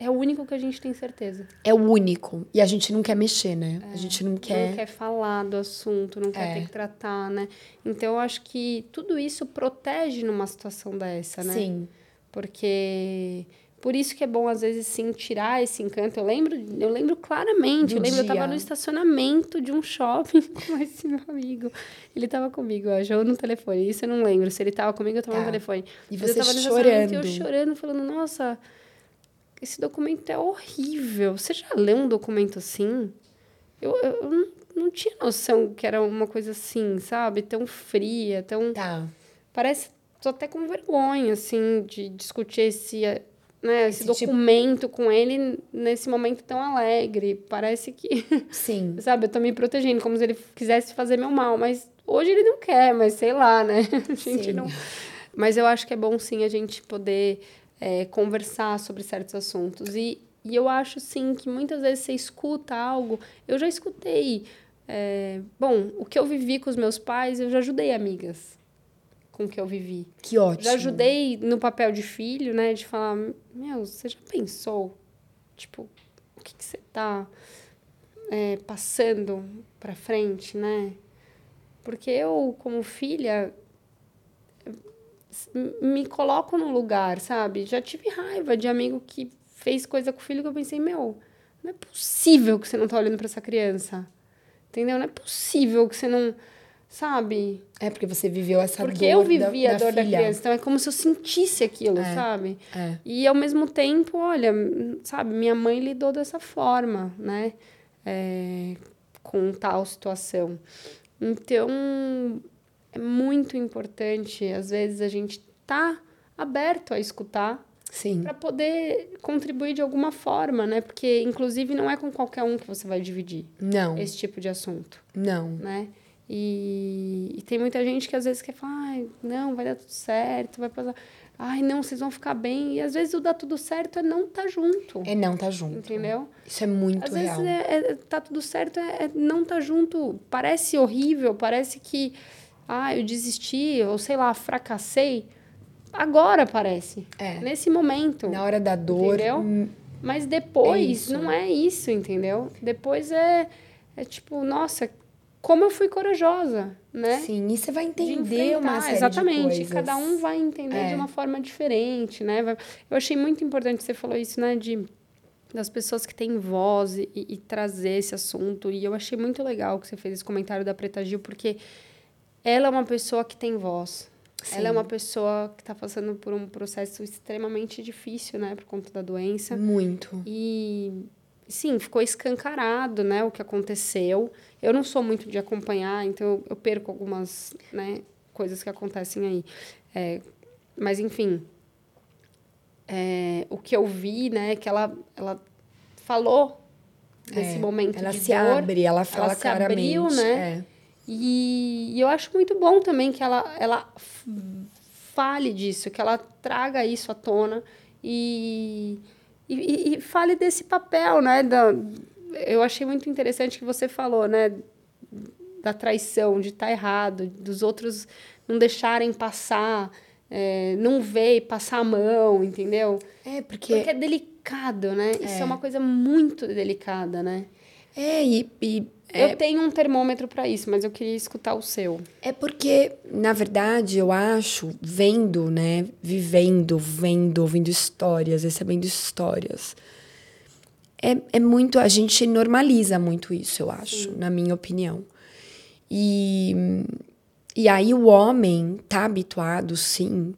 é o único que a gente tem certeza. É o único. E a gente não quer mexer, né? É, a gente não quer. Não quer falar do assunto, não quer é. ter que tratar, né? Então eu acho que tudo isso protege numa situação dessa, né? Sim. Porque. Por isso que é bom, às vezes, sim, tirar esse encanto. Eu lembro, eu lembro claramente. Do eu lembro, dia. eu tava no estacionamento de um shopping com esse meu amigo. Ele tava comigo, ó, já no telefone. Isso eu não lembro. Se ele tava comigo, eu tava tá. no telefone. E você eu tava no chorando. E eu chorando, falando, nossa esse documento é horrível. Você já leu um documento assim? Eu, eu, não, não, tinha noção que era uma coisa assim, sabe? Tão fria, tão. Tá. Parece. Tô até com vergonha, assim, de discutir esse, né, esse, esse tipo documento tipo... com ele nesse momento tão alegre. Parece que. Sim. sabe? Eu tô me protegendo, como se ele quisesse fazer meu mal. Mas hoje ele não quer, mas sei lá, né? A gente sim. não. Mas eu acho que é bom sim a gente poder é, conversar sobre certos assuntos. E, e eu acho, sim, que muitas vezes você escuta algo. Eu já escutei. É, bom, o que eu vivi com os meus pais, eu já ajudei amigas com o que eu vivi. Que ótimo. Já ajudei no papel de filho, né? De falar, meu, você já pensou? Tipo, o que, que você tá é, passando pra frente, né? Porque eu, como filha, me coloco no lugar, sabe? Já tive raiva de amigo que fez coisa com o filho que eu pensei, meu, não é possível que você não tá olhando para essa criança. Entendeu? Não é possível que você não. Sabe? É porque você viveu essa porque dor. Porque eu vivi da, a dor da, da, criança. Então é como se eu sentisse aquilo, é, sabe? É. E ao mesmo tempo, olha, sabe, minha mãe lidou dessa forma, né? É, com tal situação. Então, é muito importante, às vezes, a gente tá aberto a escutar para poder contribuir de alguma forma, né? Porque, inclusive, não é com qualquer um que você vai dividir não. esse tipo de assunto. Não. Né? E, e tem muita gente que às vezes quer falar, ai, não, vai dar tudo certo, vai passar. Ai, não, vocês vão ficar bem. E às vezes o dar tudo certo é não estar tá junto. É não estar tá junto. Entendeu? Isso é muito às real. Às vezes é, é, tá tudo certo é, é não estar tá junto. Parece horrível, parece que ah, eu desisti, ou sei lá, fracassei. Agora parece. É. Nesse momento. Na hora da dor. Entendeu? Hum, Mas depois é não é isso, entendeu? Depois é, é tipo, nossa, como eu fui corajosa, né? Sim, e você vai entender uma série Exatamente, cada um vai entender é. de uma forma diferente, né? Eu achei muito importante você falou isso, né? De das pessoas que têm voz e, e trazer esse assunto. E eu achei muito legal que você fez esse comentário da Preta Gil, porque ela é uma pessoa que tem voz. Sim. Ela é uma pessoa que está passando por um processo extremamente difícil, né, por conta da doença. Muito. E sim, ficou escancarado, né, o que aconteceu. Eu não sou muito de acompanhar, então eu, perco algumas, né, coisas que acontecem aí. É, mas, enfim, é, o que eu vi, né, que ela, ela falou desse é, momento ela de se dor. abre, ela fala ela se claramente. abriu, né? É. E, e eu acho muito bom também que ela, ela fale disso, que ela traga isso à tona e, e, e fale desse papel, né? Da, eu achei muito interessante que você falou, né? Da traição, de estar tá errado, dos outros não deixarem passar, é, não ver passar a mão, entendeu? É, porque... Porque é delicado, né? Isso é uma coisa muito delicada, né? É, e, e Eu tenho um termômetro para isso, mas eu queria escutar o seu. É porque, na verdade, eu acho, vendo, né, vivendo, vendo, ouvindo histórias, recebendo histórias, é, é muito, a gente normaliza muito isso, eu acho, na minha opinião. E, e aí o homem tá habituado, sim,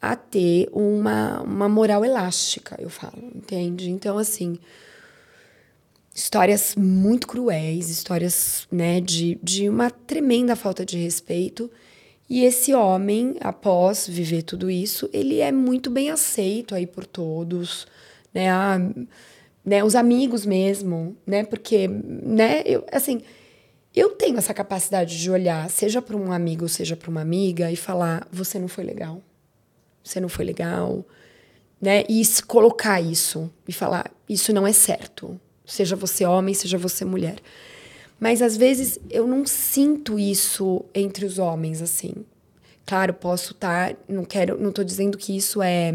a ter uma, uma moral elástica, eu falo, entende? Então, assim, histórias muito cruéis, histórias né, de, de uma tremenda falta de respeito. E esse homem, após viver tudo isso, ele é muito bem aceito aí por todos, né? A, né os amigos mesmo, né? Porque, né, eu, assim, eu tenho essa capacidade de olhar, seja para um amigo, seja para uma amiga, e falar: você não foi legal, você não foi legal, né? E colocar isso e falar: isso não é certo, seja você homem, seja você mulher. Mas às vezes eu não sinto isso entre os homens assim. Claro, posso estar, tá, não quero, não tô dizendo que isso é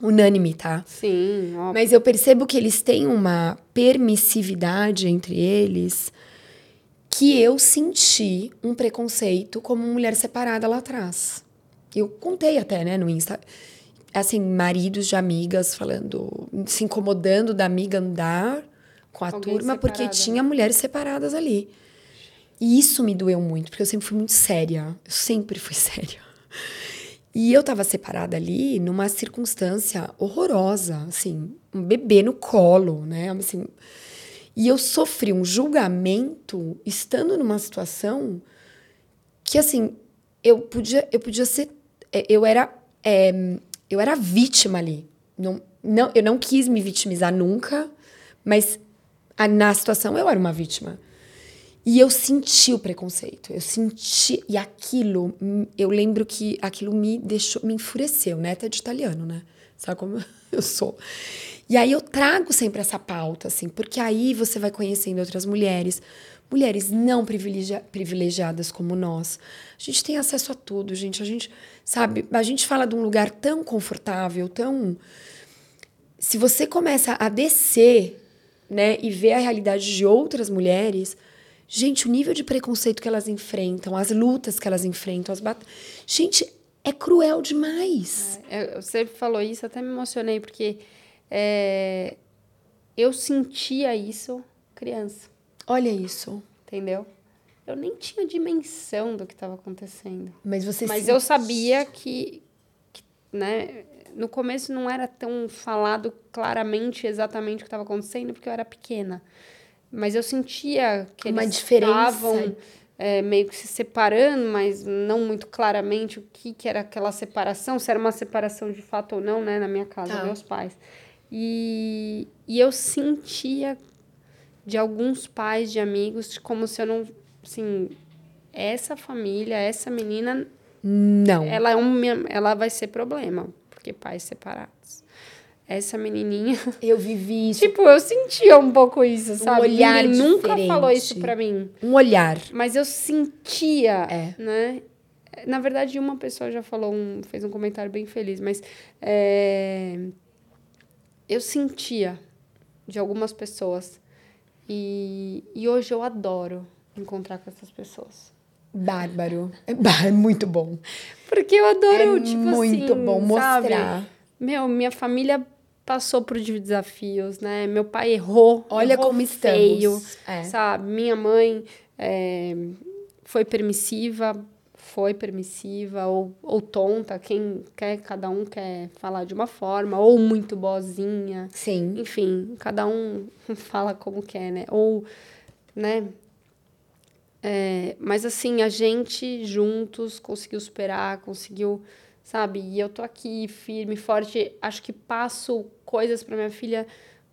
unânime, tá? Sim, óbvio. Mas eu percebo que eles têm uma permissividade entre eles que eu senti um preconceito como mulher separada lá atrás. Eu contei até, né, no Insta assim, maridos de amigas falando, se incomodando da amiga andar com a Alguém turma porque separada. tinha mulheres separadas ali. E isso me doeu muito, porque eu sempre fui muito séria. Eu sempre fui séria. E eu tava separada ali numa circunstância horrorosa, assim, um bebê no colo, né? Assim, e eu sofri um julgamento estando numa situação que, assim, eu podia, eu podia ser. Eu era. É, eu era vítima ali. Não, não, eu não quis me vitimizar nunca, mas na situação eu era uma vítima. E eu senti o preconceito, eu senti. E aquilo, eu lembro que aquilo me deixou, me enfureceu, né? Até de italiano, né? Sabe como eu sou? E aí eu trago sempre essa pauta, assim, porque aí você vai conhecendo outras mulheres, mulheres não privilegia privilegiadas como nós. A gente tem acesso a tudo, gente. A gente, sabe, a gente fala de um lugar tão confortável, tão. Se você começa a descer, né, e ver a realidade de outras mulheres, gente, o nível de preconceito que elas enfrentam, as lutas que elas enfrentam, as bat... Gente, é cruel demais. É, você falou isso, até me emocionei, porque é, eu sentia isso criança. Olha isso. Entendeu? Eu nem tinha dimensão do que estava acontecendo. Mas você Mas eu sabia que, que, né, no começo não era tão falado claramente exatamente o que estava acontecendo, porque eu era pequena. Mas eu sentia que Uma eles estavam é, meio que se separando, mas não muito claramente o que, que era aquela separação, se era uma separação de fato ou não, né, na minha casa, Tá. meus pais. E, e eu sentia de alguns pais, de amigos, como se eu não, assim, essa família, essa menina, Não. ela é um, ela vai ser problema, porque pais separados. Essa menininha, Eu vivi isso. tipo, eu sentia um pouco isso, sabe? olhar Ninguém nunca diferente. falou isso pra mim. Um olhar. Mas eu sentia, É. né? Na verdade, uma pessoa já falou, um, fez um comentário bem feliz, mas é, eu sentia de algumas pessoas. E, e hoje eu adoro encontrar com essas pessoas. Bárbaro. É é muito bom. Porque eu adoro, é tipo muito assim, bom sabe? mostrar. Meu, minha família passou por desafios, né? Meu pai errou. Olha errou como estamos. feio, É. sabe? Minha mãe é, foi permissiva, foi permissiva ou, ou tonta, quem quer, cada um quer falar de uma forma, ou muito boazinha. Sim. Enfim, cada um fala como quer, né? Ou, né? É, mas assim, a gente juntos conseguiu superar, conseguiu, sabe? E eu tô aqui firme, forte. Acho que passo coisas para minha filha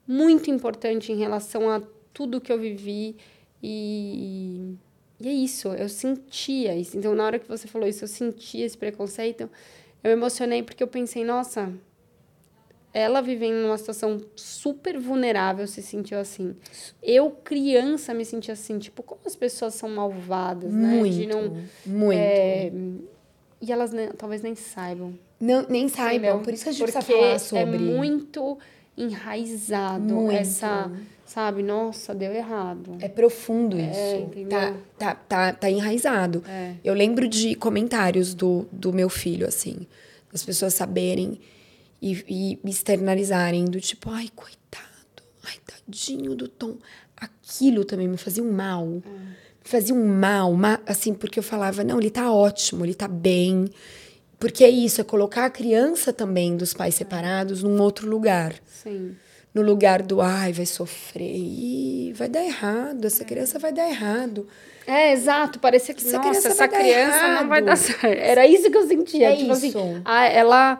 muito importante em relação a tudo que eu vivi e e é isso, eu sentia isso. Então, na hora que você falou isso, eu sentia esse preconceito. Eu emocionei porque eu pensei, nossa, ela vivendo numa situação super vulnerável se sentiu assim. Eu, criança, me senti assim. Tipo, como as pessoas são malvadas, né? Muito, De não, muito. É, e elas ne, talvez nem saibam. Não, nem saibam, Entendeu? por isso que a gente Porque precisa falar sobre. é muito enraizado muito. essa sabe? Nossa, deu errado. É profundo é, isso. Tá, tá, tá, tá enraizado. É. Eu lembro de comentários do, do meu filho, assim, as pessoas saberem e, e externalizarem do tipo, ai, coitado, ai, tadinho do Tom. Aquilo também me fazia um mal. É. Me fazia um mal, assim, porque eu falava, não, ele tá ótimo, ele tá bem. Porque é isso, é colocar a criança também dos pais separados num outro lugar. Sim no lugar do ai, vai sofrer e vai dar errado, essa criança vai dar errado. É, exato, parecia que essa nossa, criança essa criança não vai dar certo. Era isso que eu sentia, é tipo assim, isso. assim, ela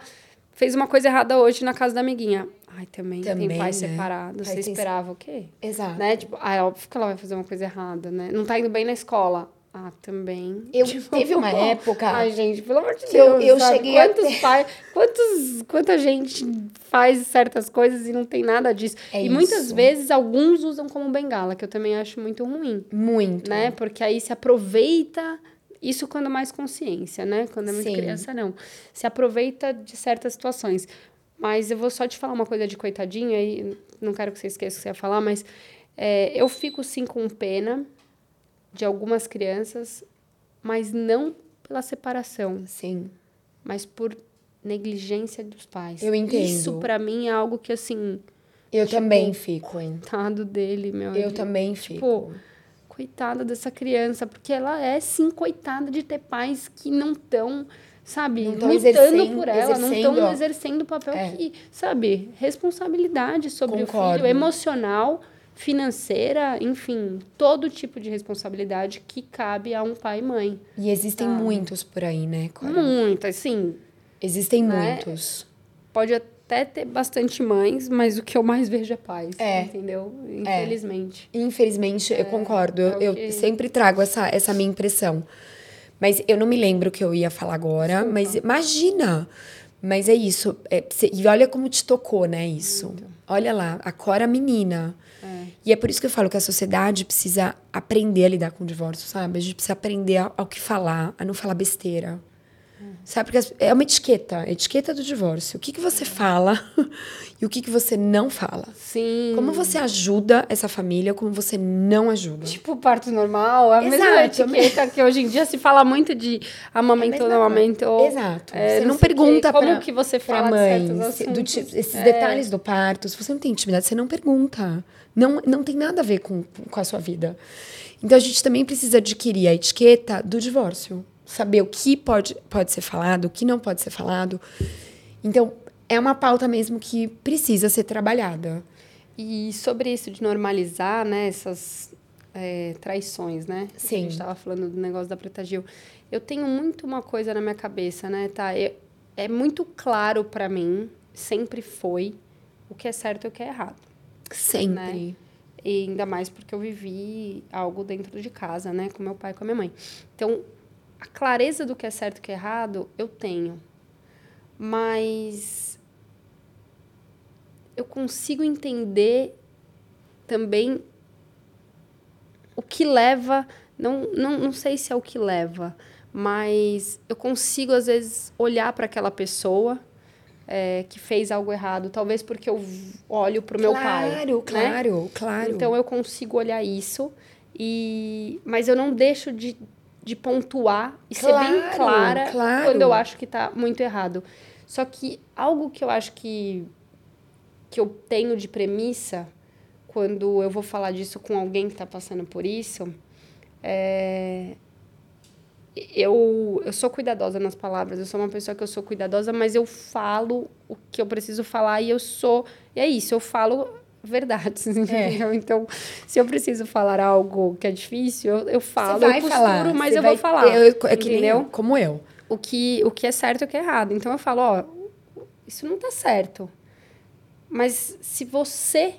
fez uma coisa errada hoje na casa da amiguinha. Ai, também, também tem pais né? separados. Você esperava o quê? Exato. Né? Tipo, ah, é óbvio que ela vai fazer uma coisa errada, né? Não tá indo bem na escola. Ah, também. Eu tipo, teve uma época. Ai, gente, pelo amor de Deus. Eu, eu cheguei quantos pais, quantos, quanta gente faz certas coisas e não tem nada disso. É e isso. muitas vezes alguns usam como bengala, que eu também acho muito ruim. Muito. Né? Porque aí se aproveita. Isso quando é mais consciência, né? Quando é muito Sim. criança, não. Se aproveita de certas situações. Mas eu vou só te falar uma coisa de coitadinha, e não quero que você esqueça o que você ia falar, mas é, eu fico sim com pena de algumas crianças, mas não pela separação. Sim. Mas por negligência dos pais. Eu entendo. Isso para mim é algo que assim. Eu tipo, também fico, hein? Dele, meu. Eu também tipo, fico. Coitada dessa criança, porque ela é sim coitada de ter pais que não estão, sabe, não lutando por ela, não estão exercendo o papel é. que, sabe, responsabilidade sobre Concordo. o filho, emocional financeira, enfim, todo tipo de responsabilidade que cabe a um pai e mãe. E existem tá? muitos por aí, né, Cora? Muitas, sim. Existem né? muitos. Pode até ter bastante mães, mas o que eu mais vejo é pais, é. entendeu? Infelizmente. É. Infelizmente, é. eu concordo. É eu, que... sempre trago essa, essa minha impressão. Mas eu não me lembro o que eu ia falar agora, Desculpa. mas imagina! Mas é isso. É, e olha como te tocou, né, isso. Muito. Olha lá, a Cora menina é. E é por isso que eu falo que a sociedade precisa aprender a lidar com o divórcio, sabe? A gente precisa aprender ao que falar, a não falar besteira. Sabe? Porque é uma etiqueta, etiqueta do divórcio. O que, que você fala e o que, que você não fala. Sim. Como você ajuda essa família, como você não ajuda. Tipo parto normal, a Exato. mesma etiqueta que hoje em dia se fala muito de amamento ou não amamento. Exato. É, você não pergunta que, como que você fala mãe, do, esses é. detalhes do parto. Se você não tem intimidade, você não pergunta. Não, não tem nada a ver com, com a sua vida. Então a gente também precisa adquirir a etiqueta do divórcio saber o que pode, pode ser falado, o que não pode ser falado. Então, é uma pauta mesmo que precisa ser trabalhada. E sobre isso de normalizar, né, essas é, traições, né? Sim. A gente estava falando do negócio da Preta Gil. Eu tenho muito uma coisa na minha cabeça, né, tá? Eu, é muito claro para mim, sempre foi, o que é certo e o que é errado. Sempre. Né? E ainda mais porque eu vivi algo dentro de casa, né, com meu pai e com a minha mãe. Então, a clareza do que é certo e que é errado, eu tenho. Mas eu consigo entender também o que leva, não, não, não sei se é o que leva, mas eu consigo às vezes olhar para aquela pessoa é, que fez algo errado, talvez porque eu olho para o meu pai. Claro, claro, né? claro. Então eu consigo olhar isso e, mas eu não deixo de de pontuar e claro, ser bem clara claro. quando eu acho que está muito errado. Só que algo que eu acho que, que eu tenho de premissa quando eu vou falar disso com alguém que está passando por isso é eu, eu sou cuidadosa nas palavras, eu sou uma pessoa que eu sou cuidadosa, mas eu falo o que eu preciso falar e eu sou. E é isso, eu falo verdades, entendeu? É. Então, se eu preciso falar algo que é difícil, eu, eu falo, eu costuro, falar. mas eu vai, vou falar. Eu, é que entendeu? nem como eu. O que, o que é certo e o que é errado. Então eu falo, ó, isso não tá certo. Mas se você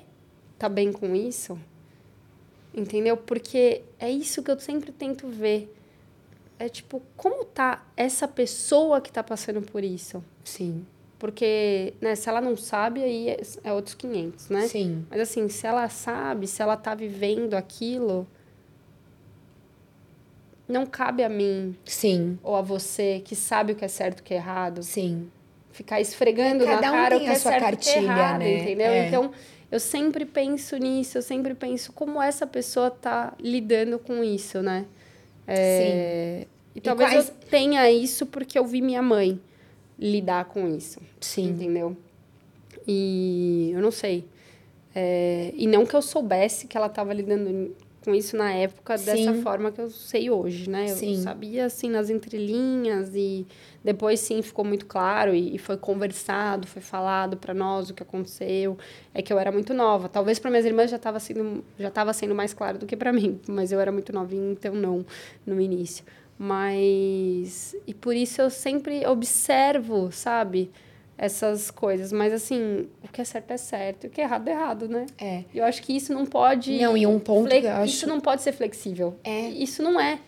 tá bem com isso, entendeu? Porque é isso que eu sempre tento ver. É tipo, como tá essa pessoa que tá passando por isso? Sim. Porque, né, se ela não sabe, aí é, é outros 500, né? Sim. Mas assim, se ela sabe, se ela tá vivendo aquilo, não cabe a mim Sim. ou a você que sabe o que é certo e o que é errado Sim. ficar esfregando É, na cada um cara o tem que a é sua certo e o que é cartilha, errado, né? entendeu? É. Então, eu sempre penso nisso, eu sempre penso como essa pessoa tá lidando com isso, né? É, E talvez quais- eu tenha isso porque eu vi minha mãe lidar com isso, Sim. entendeu? E eu não sei. É, e não que eu soubesse que ela estava lidando com isso na época dessa Sim. forma que eu sei hoje, né? Eu Sim. sabia, assim, nas entrelinhas e depois, sim, ficou muito claro e, e foi conversado, foi falado para nós o que aconteceu. É que eu era muito nova. Talvez para minhas irmãs já estava sendo, já tava sendo mais claro do que para mim, mas eu era muito novinha, então não, no início. Mas... E por isso eu sempre observo, sabe? Essas coisas. Mas, assim, o que é certo é certo e o que é errado é errado, né? É. Eu acho que isso não pode. Não, e um ponto fle- que eu acho- Isso não pode ser flexível. É. Isso não é.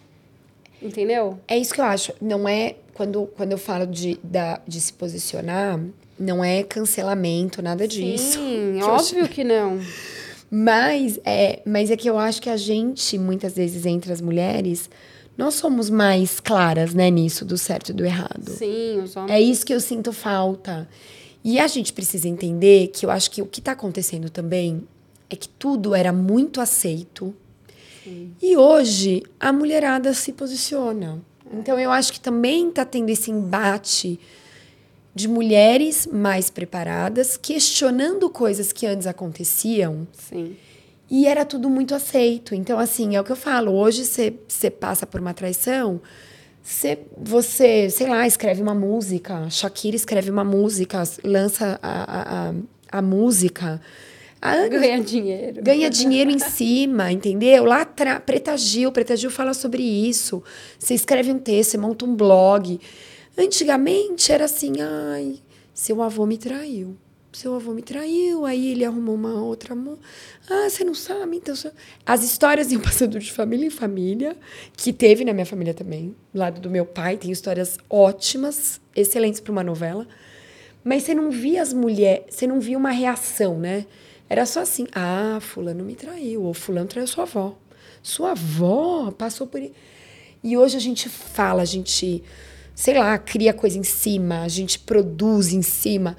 Entendeu? É isso que eu acho. Não é. Quando, quando eu falo de, da, de se posicionar, não é cancelamento, nada disso. Sim, Que óbvio que não. Mas é, mas é que eu acho que a gente, muitas vezes, entre as mulheres, nós somos mais claras, né, nisso, do certo e do errado. Sim, os homens. É isso que eu sinto falta. E a gente precisa entender que eu acho que o que está acontecendo também é que tudo era muito aceito. E hoje a mulherada se posiciona. Então eu acho que também está tendo esse embate de mulheres mais preparadas, questionando coisas que antes aconteciam Sim. E era tudo muito aceito. Então, assim, é o que eu falo. Hoje você passa por uma traição, cê, você, sei lá, escreve uma música. Shakira escreve uma música, lança a, a, a, a música. Há anos Ganhar dinheiro. ganha dinheiro em cima, entendeu? Lá atrás, Preta Gil, Preta Gil fala sobre isso. Você escreve um texto, você monta um blog. Antigamente era assim, ai, seu avô me traiu. Seu avô me traiu, aí ele arrumou uma outra amor. Ah, você não sabe? Então. você-" As histórias iam passando de família em família, que teve na minha família também. Do lado do meu pai, tem histórias ótimas, excelentes para uma novela. Mas você não via as mulheres, você não via uma reação, né? Era só assim, ah, fulano me traiu, ou fulano traiu sua avó. Sua avó passou por... i-" E hoje a gente fala, a gente, sei lá, cria coisa em cima, a gente produz em cima.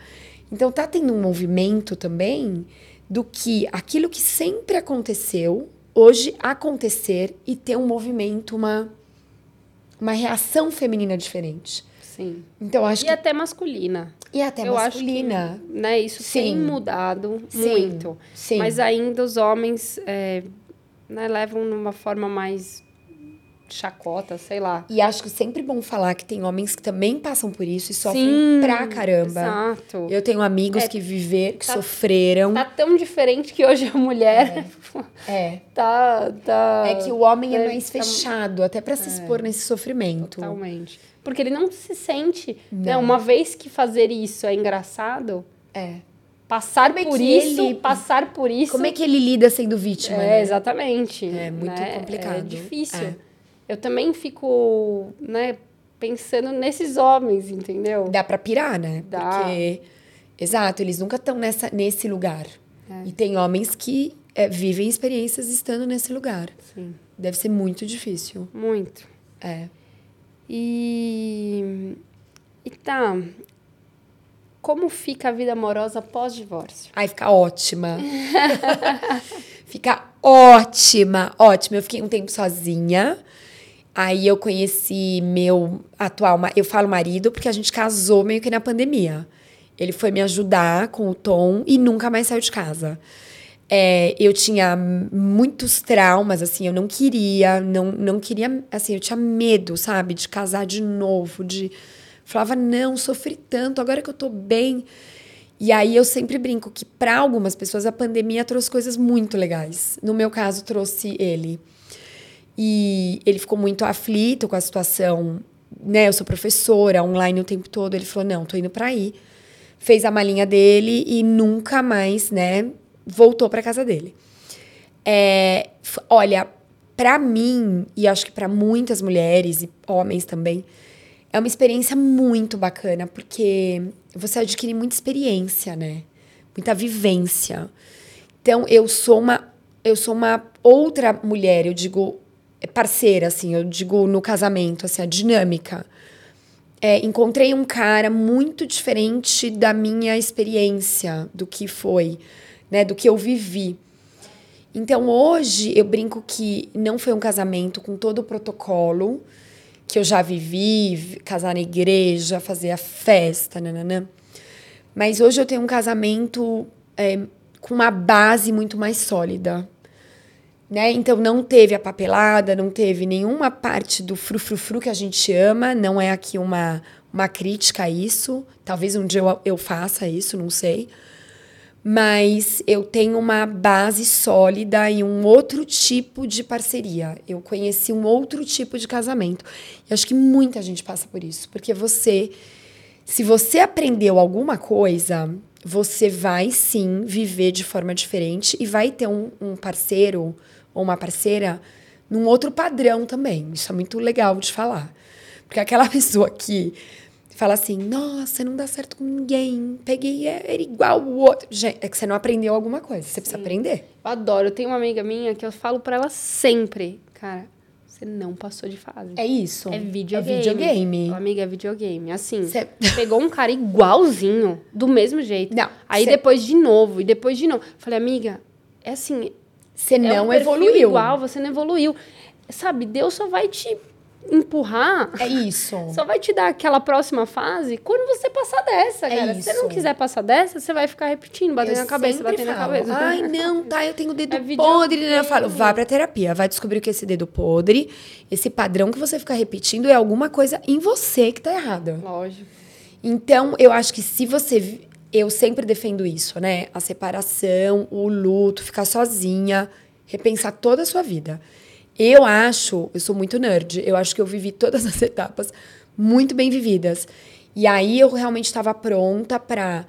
Então tá tendo um movimento também do que aquilo que sempre aconteceu, hoje acontecer e ter um movimento, uma, uma reação feminina diferente. Sim. Então acho E que... até masculina. E até eu masculina. acho que, né, isso tem Sim. mudado Sim, muito. sim. Mas ainda os homens é, né, levam numa forma mais chacota, sei lá. E acho que sempre bom falar que tem homens que também passam por isso e sofrem Sim, pra caramba. Exato. Eu tenho amigos É, que viveram, que tá- sofreram. Tá tão diferente que hoje a mulher É. tá, tá. É que o homem é É, mais tá- fechado, até pra se expor nesse sofrimento. Totalmente. Porque ele não se sente. Né, Não. uma vez que fazer isso é engraçado, É. passar Como é por isso, ele- passar por isso. Como é que ele lida sendo vítima? É, né? exatamente. É muito né? complicado. É difícil. É. Eu também fico, né, pensando nesses homens, entendeu? Dá pra pirar, né? Dá. Porque, exato, eles nunca estão nesse lugar. É. E tem homens que é, vivem experiências estando nesse lugar. Sim, Deve ser muito difícil. muito. É. E, e tá. Como fica a vida amorosa pós-divórcio? Ai, fica ótima. fica ótima, ótima. Eu fiquei um tempo sozinha. Aí eu conheci meu atual, eu falo marido porque a gente casou meio que na pandemia. Ele foi me ajudar com o Tom e nunca mais saiu de casa. É, eu tinha muitos traumas, assim, eu não queria, não, não queria, assim, eu tinha medo, sabe, de casar de novo, de. Falava, não, sofri tanto, agora que eu tô bem. E aí eu sempre brinco que para algumas pessoas a pandemia trouxe coisas muito legais. No meu caso, trouxe ele. E ele ficou muito aflito com a situação, né? Eu sou professora, online o tempo todo. Ele falou: "Não, tô indo para aí". Fez a malinha dele e nunca mais, né, voltou para casa dele. É, olha, para mim e acho que para muitas mulheres e homens também, é uma experiência muito bacana, porque você adquire muita experiência, né? Muita vivência. Então, eu sou uma eu sou uma outra mulher, eu digo parceira, assim, eu digo no casamento, assim, a dinâmica. É, encontrei um cara muito diferente da minha experiência, do que foi, né, do que eu vivi. Então hoje eu brinco que não foi um casamento com todo o protocolo, que eu já vivi, casar na igreja, fazer a festa, nananã. Mas hoje eu tenho um casamento é, com uma base muito mais sólida. Né? Então não teve a papelada, não teve nenhuma parte do frufrufru que a gente ama, não é aqui uma, uma crítica a isso. Talvez um dia eu, eu faça isso, não sei mas eu tenho uma base sólida e um outro tipo de parceria. Eu conheci um outro tipo de casamento. E acho que muita gente passa por isso, porque você, se você aprendeu alguma coisa, você vai sim viver de forma diferente e vai ter um, um parceiro ou uma parceira num outro padrão também. Isso é muito legal de falar. Porque aquela pessoa que fala assim: nossa, não dá certo com ninguém, peguei, é, era igual o outro. Gente, é que você não aprendeu alguma coisa, você Sim. precisa aprender. Eu adoro. Eu tenho uma amiga minha que eu falo para ela sempre: cara, você não passou de fase. É isso. É videogame. É videogame. amiga, é videogame. Assim, cê... pegou um cara igualzinho, do mesmo jeito. Não. Aí cê... depois de novo, e depois de novo. Falei, amiga, é assim. Você é não um evoluiu. igual, você não evoluiu. Sabe, Deus só vai te empurrar. É isso. Só vai te dar aquela próxima fase quando você passar dessa, é cara. Isso. Se você não quiser passar dessa, você vai ficar repetindo, batendo eu na cabeça, batendo falo, na cabeça. Ai, não, tá, eu tenho o dedo é podre. Né? Eu falo, vá pra terapia, vai descobrir que esse dedo podre, esse padrão que você fica repetindo é alguma coisa em você que tá errada. Lógico. Então, eu acho que se você. Eu sempre defendo isso, né? A separação, o luto, ficar sozinha, repensar toda a sua vida. Eu acho, eu sou muito nerd, eu acho que eu vivi todas as etapas muito bem vividas. E aí eu realmente estava pronta para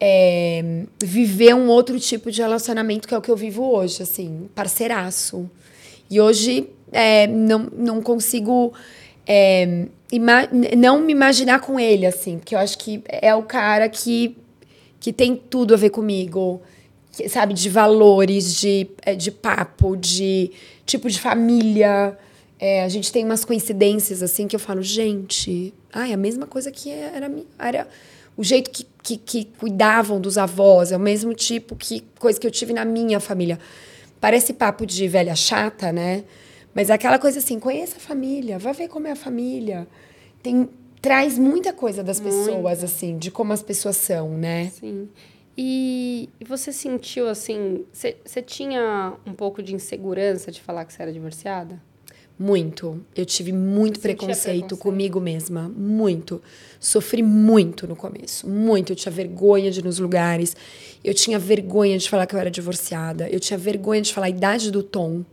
é, viver um outro tipo de relacionamento que é o que eu vivo hoje, assim, parceiraço. E hoje é, não, não consigo é, não me imaginar com ele, assim, porque eu acho que é o cara que, que tem tudo a ver comigo sabe, de valores, de, é, de papo, de tipo de família. É, a gente tem umas coincidências assim que eu falo, gente, ai, a mesma coisa que era, era o jeito que, que, que cuidavam dos avós, é o mesmo tipo que coisa que eu tive na minha família. Parece papo de velha chata, né? Mas é aquela coisa assim, conheça a família, vai ver como é a família. Tem, traz muita coisa das pessoas, assim, de como as pessoas são, né? Sim. E você sentiu assim, você tinha um pouco de insegurança de falar que você era divorciada? Muito. Eu tive muito preconceito, preconceito, comigo mesma. Muito. Sofri muito no começo. Muito. Eu tinha vergonha de ir nos lugares. Eu tinha vergonha de falar que eu era divorciada. Eu tinha vergonha de falar a idade do Tom.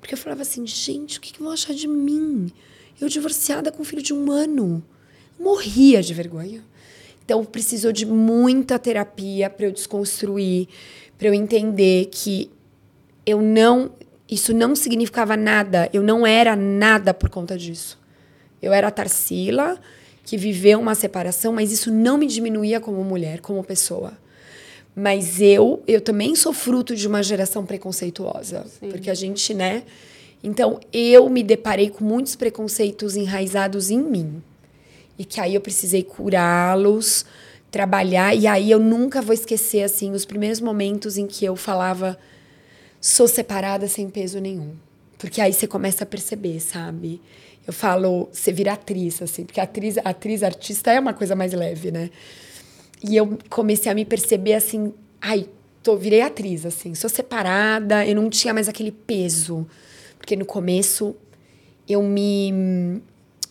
Porque eu falava assim, gente, o que, que vão achar de mim? Eu divorciada com um filho de um ano. Morria de vergonha. Então, precisou de muita terapia para eu desconstruir, para eu entender que eu não. Isso não significava nada, eu não era nada por conta disso. Eu era a Tarsila, que viveu uma separação, mas isso não me diminuía como mulher, como pessoa. Mas eu, eu também sou fruto de uma geração preconceituosa, Sim. porque a gente, né? Então, eu me deparei com muitos preconceitos enraizados em mim e que aí eu precisei curá-los, trabalhar e aí eu nunca vou esquecer assim os primeiros momentos em que eu falava sou separada sem peso nenhum. Porque aí você começa a perceber, sabe? Eu falo, você vira atriz assim, porque atriz, atriz artista é uma coisa mais leve, né? E eu comecei a me perceber assim, ai, tô, virei atriz, assim. Sou separada, eu não tinha mais aquele peso. Porque no começo eu me.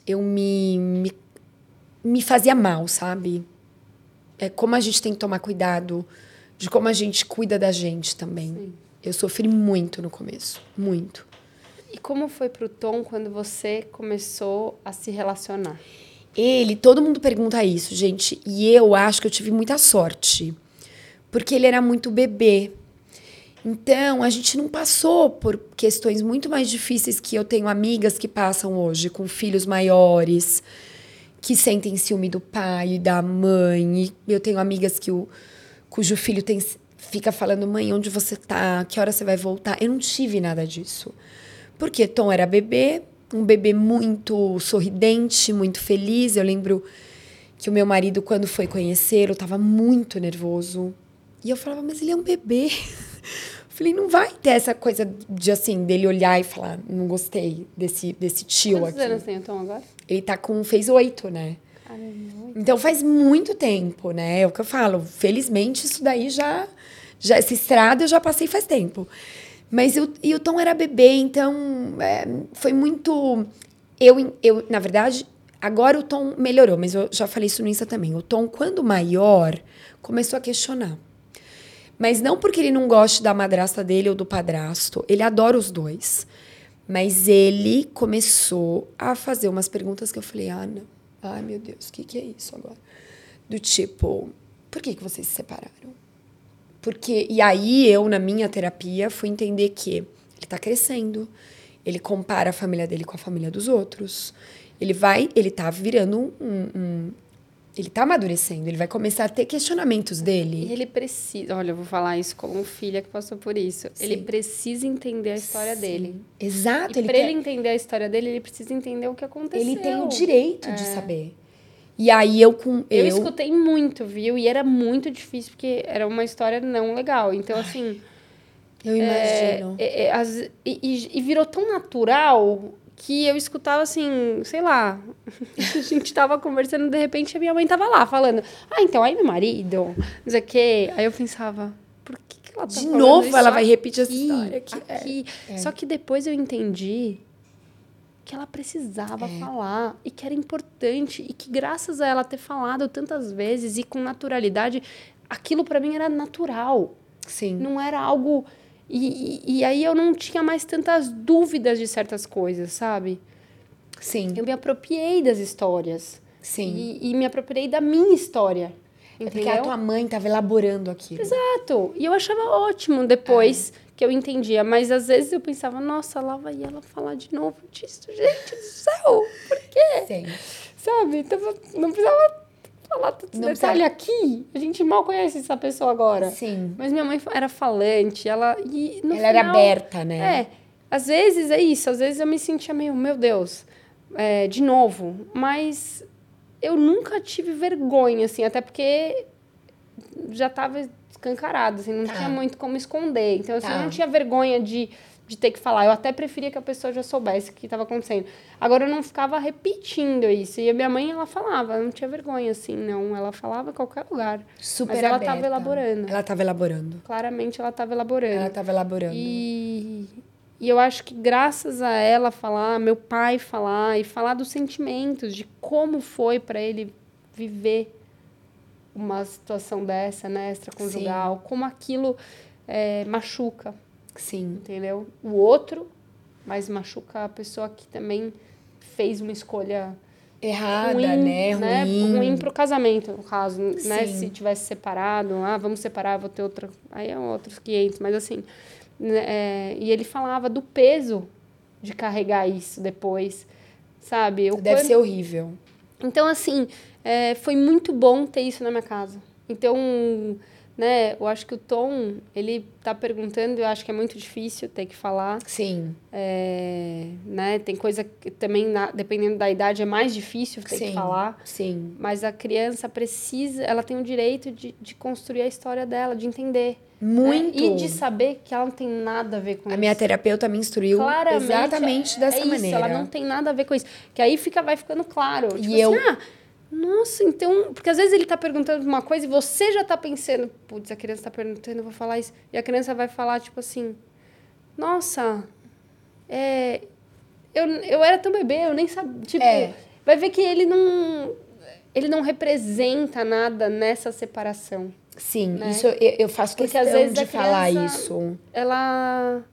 Eu me, me, me fazia mal, sabe? É como a gente tem que tomar cuidado de como a gente cuida da gente também. Sim. Eu sofri muito no começo, muito. E como foi pro Tom quando você começou a se relacionar? Ele, todo mundo pergunta isso, gente, e eu acho que eu tive muita sorte, porque ele era muito bebê. Então, a gente não passou por questões muito mais difíceis que eu tenho amigas que passam hoje, com filhos maiores, que sentem ciúme do pai e da mãe. Eu tenho amigas que o, cujo filho tem, fica falando, mãe, onde você tá? Que hora você vai voltar? Eu não tive nada disso. Porque Tom era bebê, um bebê muito sorridente, muito feliz. Eu lembro que o meu marido, quando foi conhecê-lo, estava muito nervoso. E eu falava, mas ele é um bebê. Falei, não vai ter essa coisa de assim, dele olhar e falar, não gostei desse, desse tio Quantos aqui. anos tem o Tom agora? Ele tá com, fez oito, né? Caramba, Então faz muito tempo, né? É o que eu falo. Felizmente, isso daí já. já essa estrada eu já passei faz tempo. Mas eu, e o Tom era bebê, então é, foi muito. Eu, eu, na verdade, agora o Tom melhorou, mas eu já falei isso no Insta também. O Tom, quando maior, começou a questionar. Mas não porque ele não goste da madrasta dele ou do padrasto. Ele adora os dois. Mas ele começou a fazer umas perguntas que eu falei, ah, não. Ai, meu Deus, o que, que é isso agora? Do tipo, por que, que vocês se separaram? Porque, e aí eu, na minha terapia, fui entender que ele tá crescendo, ele compara a família dele com a família dos outros. Ele vai, ele tá virando um, um ele tá amadurecendo, ele vai começar a ter questionamentos dele. ele precisa, olha, eu vou falar isso como filha que passou por isso. Ele Sim. precisa entender a história Sim. dele. Exato, E ele, para quer- ele entender a história dele, ele precisa entender o que aconteceu. ele tem o direito de saber. E aí eu com Eu, eu, escutei muito, viu? E era muito difícil, porque era uma história não legal. Então, assim. eu é, imagino. é, é, as- e, e- e virou tão natural que eu escutava assim, sei lá. a gente tava conversando, de repente a minha mãe tava lá falando: Ah, então aí meu marido, não sei o quê. Aí eu pensava: Por que, que ela tá De novo ela vai repetir essa aqui, história aqui. É, aqui? Só que depois eu entendi que ela precisava É. falar e que era importante e que graças a ela ter falado tantas vezes e com naturalidade, aquilo para mim era natural, Sim. não era algo e, e, aí eu não tinha mais tantas dúvidas de certas coisas, sabe? Sim. Eu me apropriei das histórias Sim. e, e me apropriei da minha história, É porque a tua mãe tava elaborando aquilo. Exato. E eu achava ótimo depois que eu entendia. Mas às vezes eu pensava, nossa, lá vai ela falar de novo disso. Gente do céu, por quê? Sim. Sabe? Então, não precisava falar tanto Não detalhe aqui. A gente mal conhece essa pessoa agora. Sim. Mas minha mãe era falante, ela. E no Ela era final- aberta, né? É. Às vezes é isso, às vezes eu me sentia meio, meu Deus, é, de novo. Mas eu nunca tive vergonha, assim, até porque já estava escancarado, assim, não Tá. tinha muito como esconder. Então, assim, Tá. eu não tinha vergonha de, de ter que falar. Eu até preferia que a pessoa já soubesse o que estava acontecendo. Agora, eu não ficava repetindo isso. E a minha mãe, ela falava, não tinha vergonha, assim, não. Ela falava em qualquer lugar. Super Mas ela estava elaborando. Ela tava elaborando. Claramente, ela estava elaborando. Ela tava elaborando. E, e eu acho que graças a ela falar, meu pai falar e falar dos sentimentos, de como foi para ele viver uma situação dessa, né, extraconjugal, como aquilo é, machuca, Sim. entendeu? O outro, mas machuca a pessoa que também fez uma escolha Errada, ruim, né? Ruim. Ruim pro casamento, no caso, né? Sim. Se tivesse separado, ah, vamos separar, vou ter outra. Aí é outros 500, mas assim. né, é, e ele falava do peso de carregar isso depois, sabe? O Deve quanto- ser horrível. Então, assim, é, foi muito bom ter isso na minha casa. Então, né, eu acho que o Tom, ele tá perguntando, eu acho que é muito difícil ter que falar. Sim. É, né, tem coisa que também, na- dependendo da idade, é mais difícil ter Sim. que falar. Sim. Mas a criança precisa, ela tem o direito de, de construir a história dela, de entender. né? Muito. E de saber que ela não tem nada a ver com A isso. minha terapeuta me instruiu Claramente, exatamente é- dessa é isso, maneira. Ela não tem nada a ver com isso. Que aí fica, vai ficando claro. Tipo E eu- assim, ah, Nossa, então. Porque às vezes ele tá perguntando uma coisa e você já tá pensando, putz, a criança tá perguntando, eu vou falar isso. E a criança vai falar, tipo assim, nossa, é. Eu, eu era tão bebê, eu nem sabia. Tipo, É. vai ver que ele não. Ele não representa nada nessa separação. Sim, Né? isso eu, eu faço Porque, questão às vezes, de falar isso. Ela.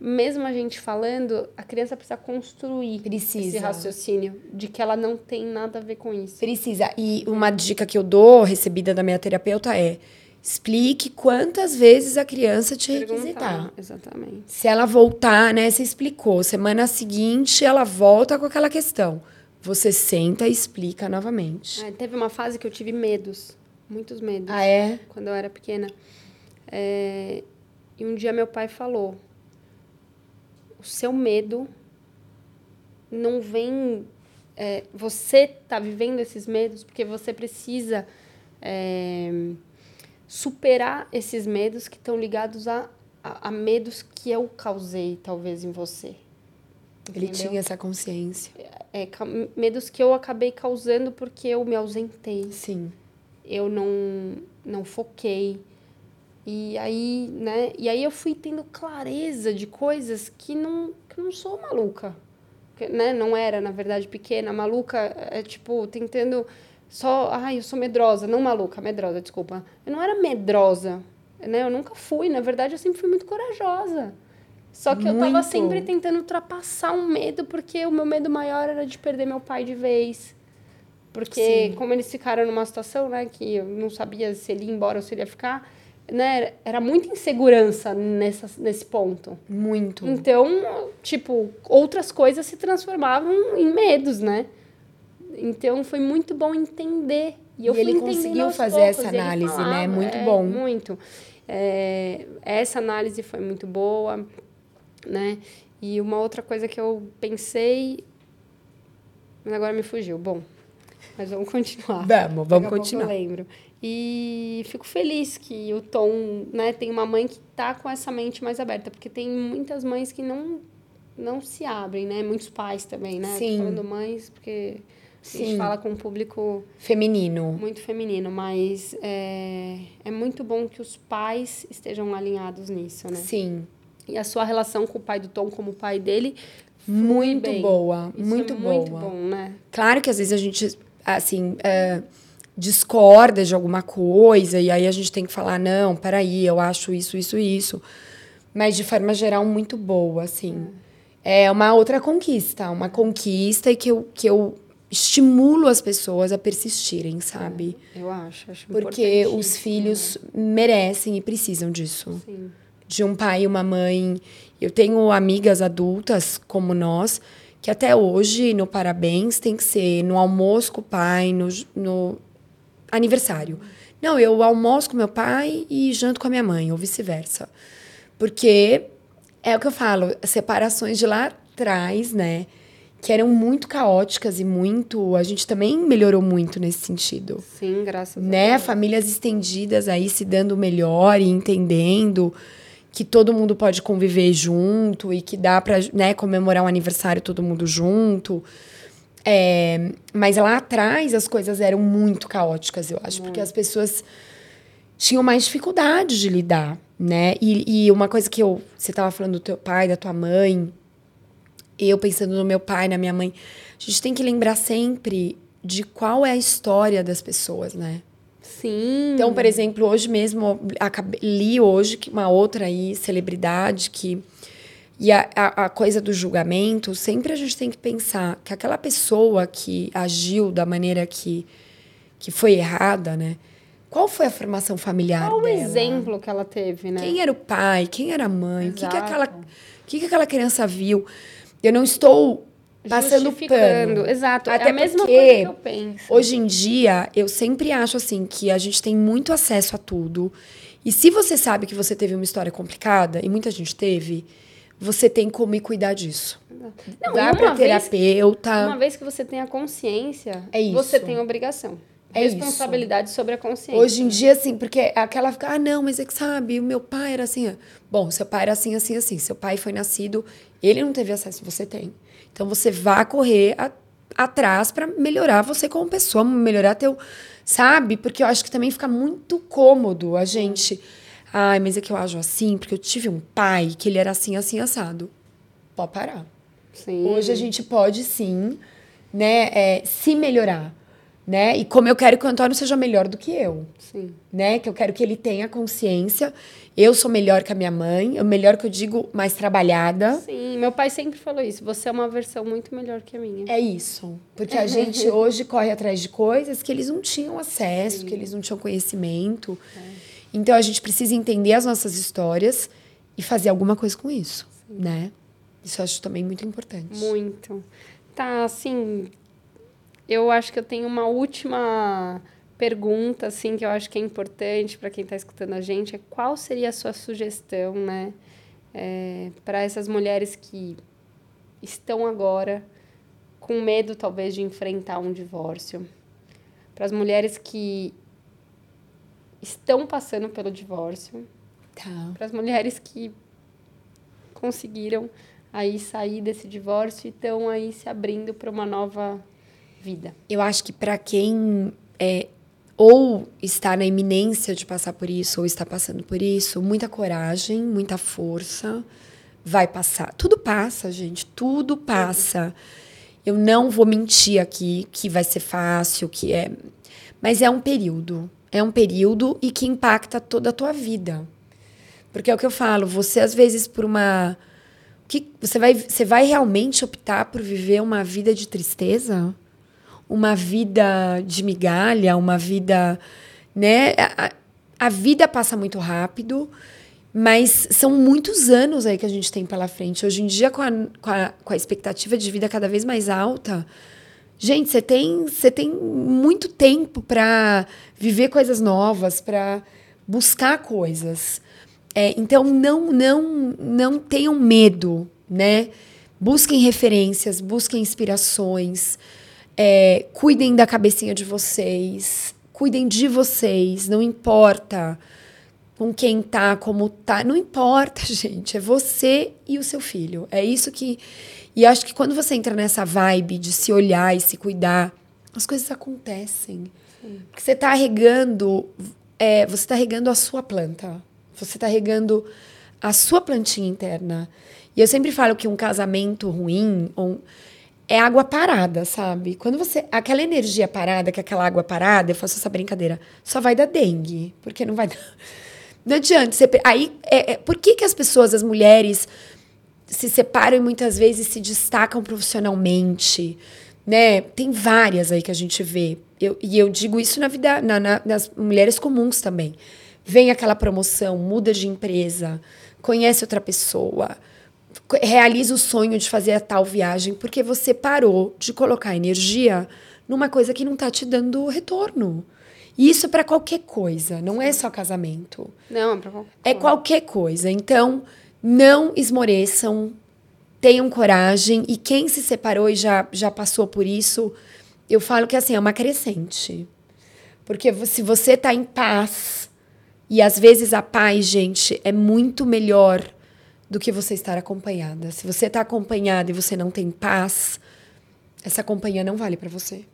Mesmo a gente falando, a criança precisa construir Precisa. esse raciocínio de que ela não tem nada a ver com isso. Precisa. E uma dica que eu dou, recebida da minha terapeuta, é explique quantas vezes a criança te requisitar. Perguntar. Exatamente. Se ela voltar, né? Você explicou. Semana seguinte, ela volta com aquela questão. Você senta e explica novamente. É, teve uma fase que eu tive medos, muitos medos, Ah, é? quando eu era pequena. É, e um dia meu pai falou: o seu medo não vem. é, você tá vivendo esses medos porque você precisa é, superar esses medos que estão ligados a, a, a medos que eu causei, talvez, em você. Ele Entendeu? tinha essa consciência. É, medos que eu acabei causando porque eu me ausentei Sim. eu não, não foquei. E aí, né? E aí eu fui tendo clareza de coisas que não, que não sou maluca. Que, né? Não era, na verdade, pequena. Maluca é tipo, tentando só. Ai, eu sou medrosa. Não maluca, medrosa, desculpa. Eu não era medrosa. Né? Eu nunca fui. Na verdade, eu sempre fui muito corajosa. Só que eu tava Muito. sempre tentando ultrapassar um medo, porque o meu medo maior era de perder meu pai de vez. Porque Sim. como eles ficaram numa situação, né, que eu não sabia se ele ia embora ou se ele ia ficar, né, era muita insegurança nessa, nesse ponto. Muito. Então, tipo, outras coisas se transformavam em medos, né? Então, foi muito bom entender. E, eu E ele conseguiu fazer poucos, essa análise, né? falava, Muito é, bom. Muito. É, essa análise foi muito boa, né? E uma outra coisa que eu pensei... Mas agora me fugiu. Bom, mas vamos continuar. Vamos, Daqui vamos pouco continuar. Eu lembro. E fico feliz que o Tom, né, tem uma mãe que tá com essa mente mais aberta, porque tem muitas mães que não não se abrem, né? Muitos pais também, né? Tô Sim. falando mães, porque a gente Sim. fala com um público Feminino. muito feminino, mas é, é muito bom que os pais estejam alinhados nisso, né? Sim. E a sua relação com o pai do Tom como pai dele Muito bem. boa. Isso muito é boa. muito bom, né? Claro que às vezes a gente, assim, é, discorda de alguma coisa e aí a gente tem que falar, não, peraí, eu acho isso, isso, isso. Mas de forma geral, muito boa, assim. É uma outra conquista, uma conquista e que eu, que eu estimulo as pessoas a persistirem, sabe? Eu acho, acho Porque os filhos merecem e precisam disso. Sim. de um pai e uma mãe. Eu tenho amigas adultas como nós que até hoje no parabéns tem que ser no almoço com o pai, no, no aniversário. Não, eu almoço com meu pai e janto com a minha mãe, ou vice-versa. Porque é o que eu falo, separações de lá atrás, né? Que eram muito caóticas e muito. A gente também melhorou muito nesse sentido Sim, graças a né? Deus. Famílias estendidas aí se dando melhor e entendendo que todo mundo pode conviver junto e que dá para né, comemorar um aniversário todo mundo junto. É, mas lá atrás as coisas eram muito caóticas, eu acho, porque as pessoas tinham mais dificuldade de lidar, né? E, e uma coisa que eu, você estava falando do teu pai, da tua mãe, eu pensando no meu pai, na minha mãe, a gente tem que lembrar sempre de qual é a história das pessoas, né? Sim. Então, por exemplo, hoje mesmo, acabei- li hoje que uma outra aí, celebridade, que. E a, a, a coisa do julgamento, sempre a gente tem que pensar que aquela pessoa que agiu da maneira que, que foi errada, né? Qual foi a formação familiar Qual o dela? exemplo que ela teve, né? Quem era o pai? Quem era a mãe? O que, que, aquela, o que, que aquela criança viu? Eu não estou passando pano. Exato. Até é a mesma porque coisa que eu penso. Hoje em dia, eu sempre acho assim que a gente tem muito acesso a tudo. E se você sabe que você teve uma história complicada, e muita gente teve, você tem como ir cuidar disso. Não, Vá e pra uma vez, terapeuta. uma vez que você tem a consciência, É isso. você tem obrigação. É isso. Responsabilidade sobre a consciência. Hoje em dia, assim, porque aquela fica, ah, não, mas é que sabe, o meu pai era assim. ó." Bom, seu pai era assim, assim, assim. Seu pai foi nascido, ele não teve acesso, você tem. Então você vá correr a- atrás para melhorar você como pessoa, melhorar teu, sabe? Porque eu acho que também fica muito cômodo a gente, ai, mas é que eu ajo assim, porque eu tive um pai que ele era assim, assim assado. Pode parar. Sim. Hoje a gente pode sim, né, é, se melhorar, né? E como eu quero que o Antônio seja melhor do que eu, Sim. né? Que eu quero que ele tenha consciência. Eu sou melhor que a minha mãe, o melhor que eu digo, mais trabalhada. Sim, meu pai sempre falou isso. Você é uma versão muito melhor que a minha. É isso. Porque a gente hoje corre atrás de coisas que eles não tinham acesso, que eles não tinham conhecimento. Então a gente precisa entender as nossas histórias e fazer alguma coisa com isso, né? Isso eu acho também muito importante. Muito. Tá, assim, eu acho que eu tenho uma última pergunta, assim, que eu acho que é importante para quem está escutando a gente, é qual seria a sua sugestão, né, é, para essas mulheres que estão agora com medo, talvez, de enfrentar um divórcio, para as mulheres que estão passando pelo divórcio, Tá. para as mulheres que conseguiram aí sair desse divórcio e estão aí se abrindo para uma nova vida. Eu acho que para quem é ou está na iminência de passar por isso ou está passando por isso, muita coragem, muita força, vai passar. Tudo passa, gente, tudo passa. Eu não vou mentir aqui que vai ser fácil, que é, mas é um período, é um período e que impacta toda a tua vida. Porque é o que eu falo, você às vezes por uma que você vai você vai realmente optar por viver uma vida de tristeza? uma vida de migalha, uma vida, né? A, a, vida passa muito rápido, mas são muitos anos aí que a gente tem pela frente. Hoje em dia, com a, com a, com a expectativa de vida cada vez mais alta, gente, você tem, você tem muito tempo para viver coisas novas, para buscar coisas. É, então, não, não, não tenham medo, né? Busquem referências, busquem inspirações. É, cuidem da cabecinha de vocês, cuidem de vocês, não importa com quem tá, como tá, não importa, gente, é você e o seu filho. É isso que e acho que quando você entra nessa vibe de se olhar e se cuidar, as coisas acontecem. Sim. Porque você tá regando, é, você tá regando a sua planta. Você tá regando a sua plantinha interna. E eu sempre falo que um casamento ruim, um, é água parada, sabe? Quando você. Aquela energia parada, que é aquela água parada, eu faço essa brincadeira, só vai dar dengue. Porque não vai dar. Não adianta. Você, aí, é, é, por que, que as pessoas, as mulheres, se separam e muitas vezes se destacam profissionalmente? Né? Tem várias aí que a gente vê. Eu, e eu digo isso na vida, na, na, nas mulheres comuns também. Vem aquela promoção, muda de empresa, conhece outra pessoa realiza o sonho de fazer a tal viagem porque você parou de colocar energia numa coisa que não está te dando retorno. E isso é para qualquer coisa, não é só casamento. Não, é para qualquer É qualquer coisa. Então, não esmoreçam, tenham coragem. E quem se separou e já, já passou por isso, eu falo que assim, é uma crescente. Porque se você está em paz, e às vezes a paz, gente, é muito melhor do que você estar acompanhada. Se você está acompanhada e você não tem paz, essa companhia não vale para você.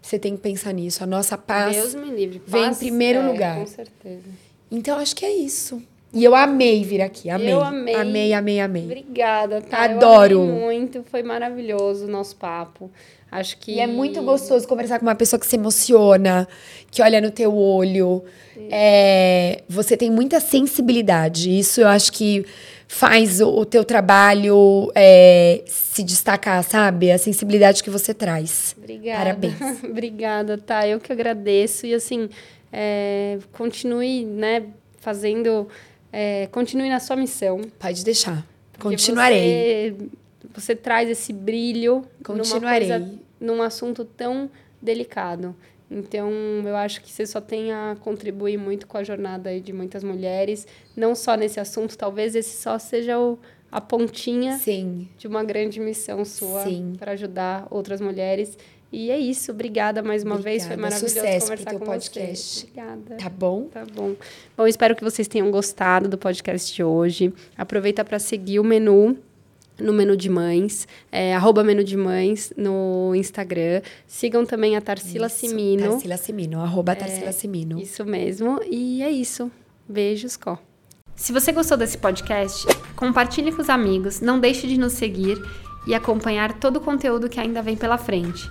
Você tem que pensar nisso. A nossa paz Deus me livre. Paz, vem em primeiro é, lugar. Com certeza. Então acho que é isso. E eu amei vir aqui, amei. Eu amei. Amei, amei, amei. Obrigada, tá? Adoro. Muito, foi maravilhoso o nosso papo. Acho que E é muito gostoso conversar com uma pessoa que se emociona, que olha no teu olho. É, você tem muita sensibilidade. Isso eu acho que faz o, o teu trabalho é, se destacar, sabe? A sensibilidade que você traz. Obrigada. Parabéns. Obrigada, tá? Eu que agradeço. E assim, é, continue, né, fazendo. É, continue na sua missão. Pode deixar. Continuarei. Você, você traz esse brilho Continuarei. numa coisa, num assunto tão delicado. Então, eu acho que você só tem a contribuir muito com a jornada de muitas mulheres, não só nesse assunto, talvez esse só seja o, a pontinha Sim. de uma grande missão sua para ajudar outras mulheres. E é isso, obrigada mais uma vez, foi Obrigada. maravilhoso Sucesso conversar pro teu com podcast. você. Obrigada. Tá bom? Tá bom. Bom, espero que vocês tenham gostado do podcast de hoje. Aproveita para seguir o menu no Menu de Mães, é, arroba Menu de Mães no Instagram. Sigam também a Tarsila Isso, Simino. Tarsila Simino, arroba Tarsila Simino. Isso mesmo. E é isso. Beijos, Có. Se você gostou desse podcast, compartilhe com os amigos, não deixe de nos seguir e acompanhar todo o conteúdo que ainda vem pela frente.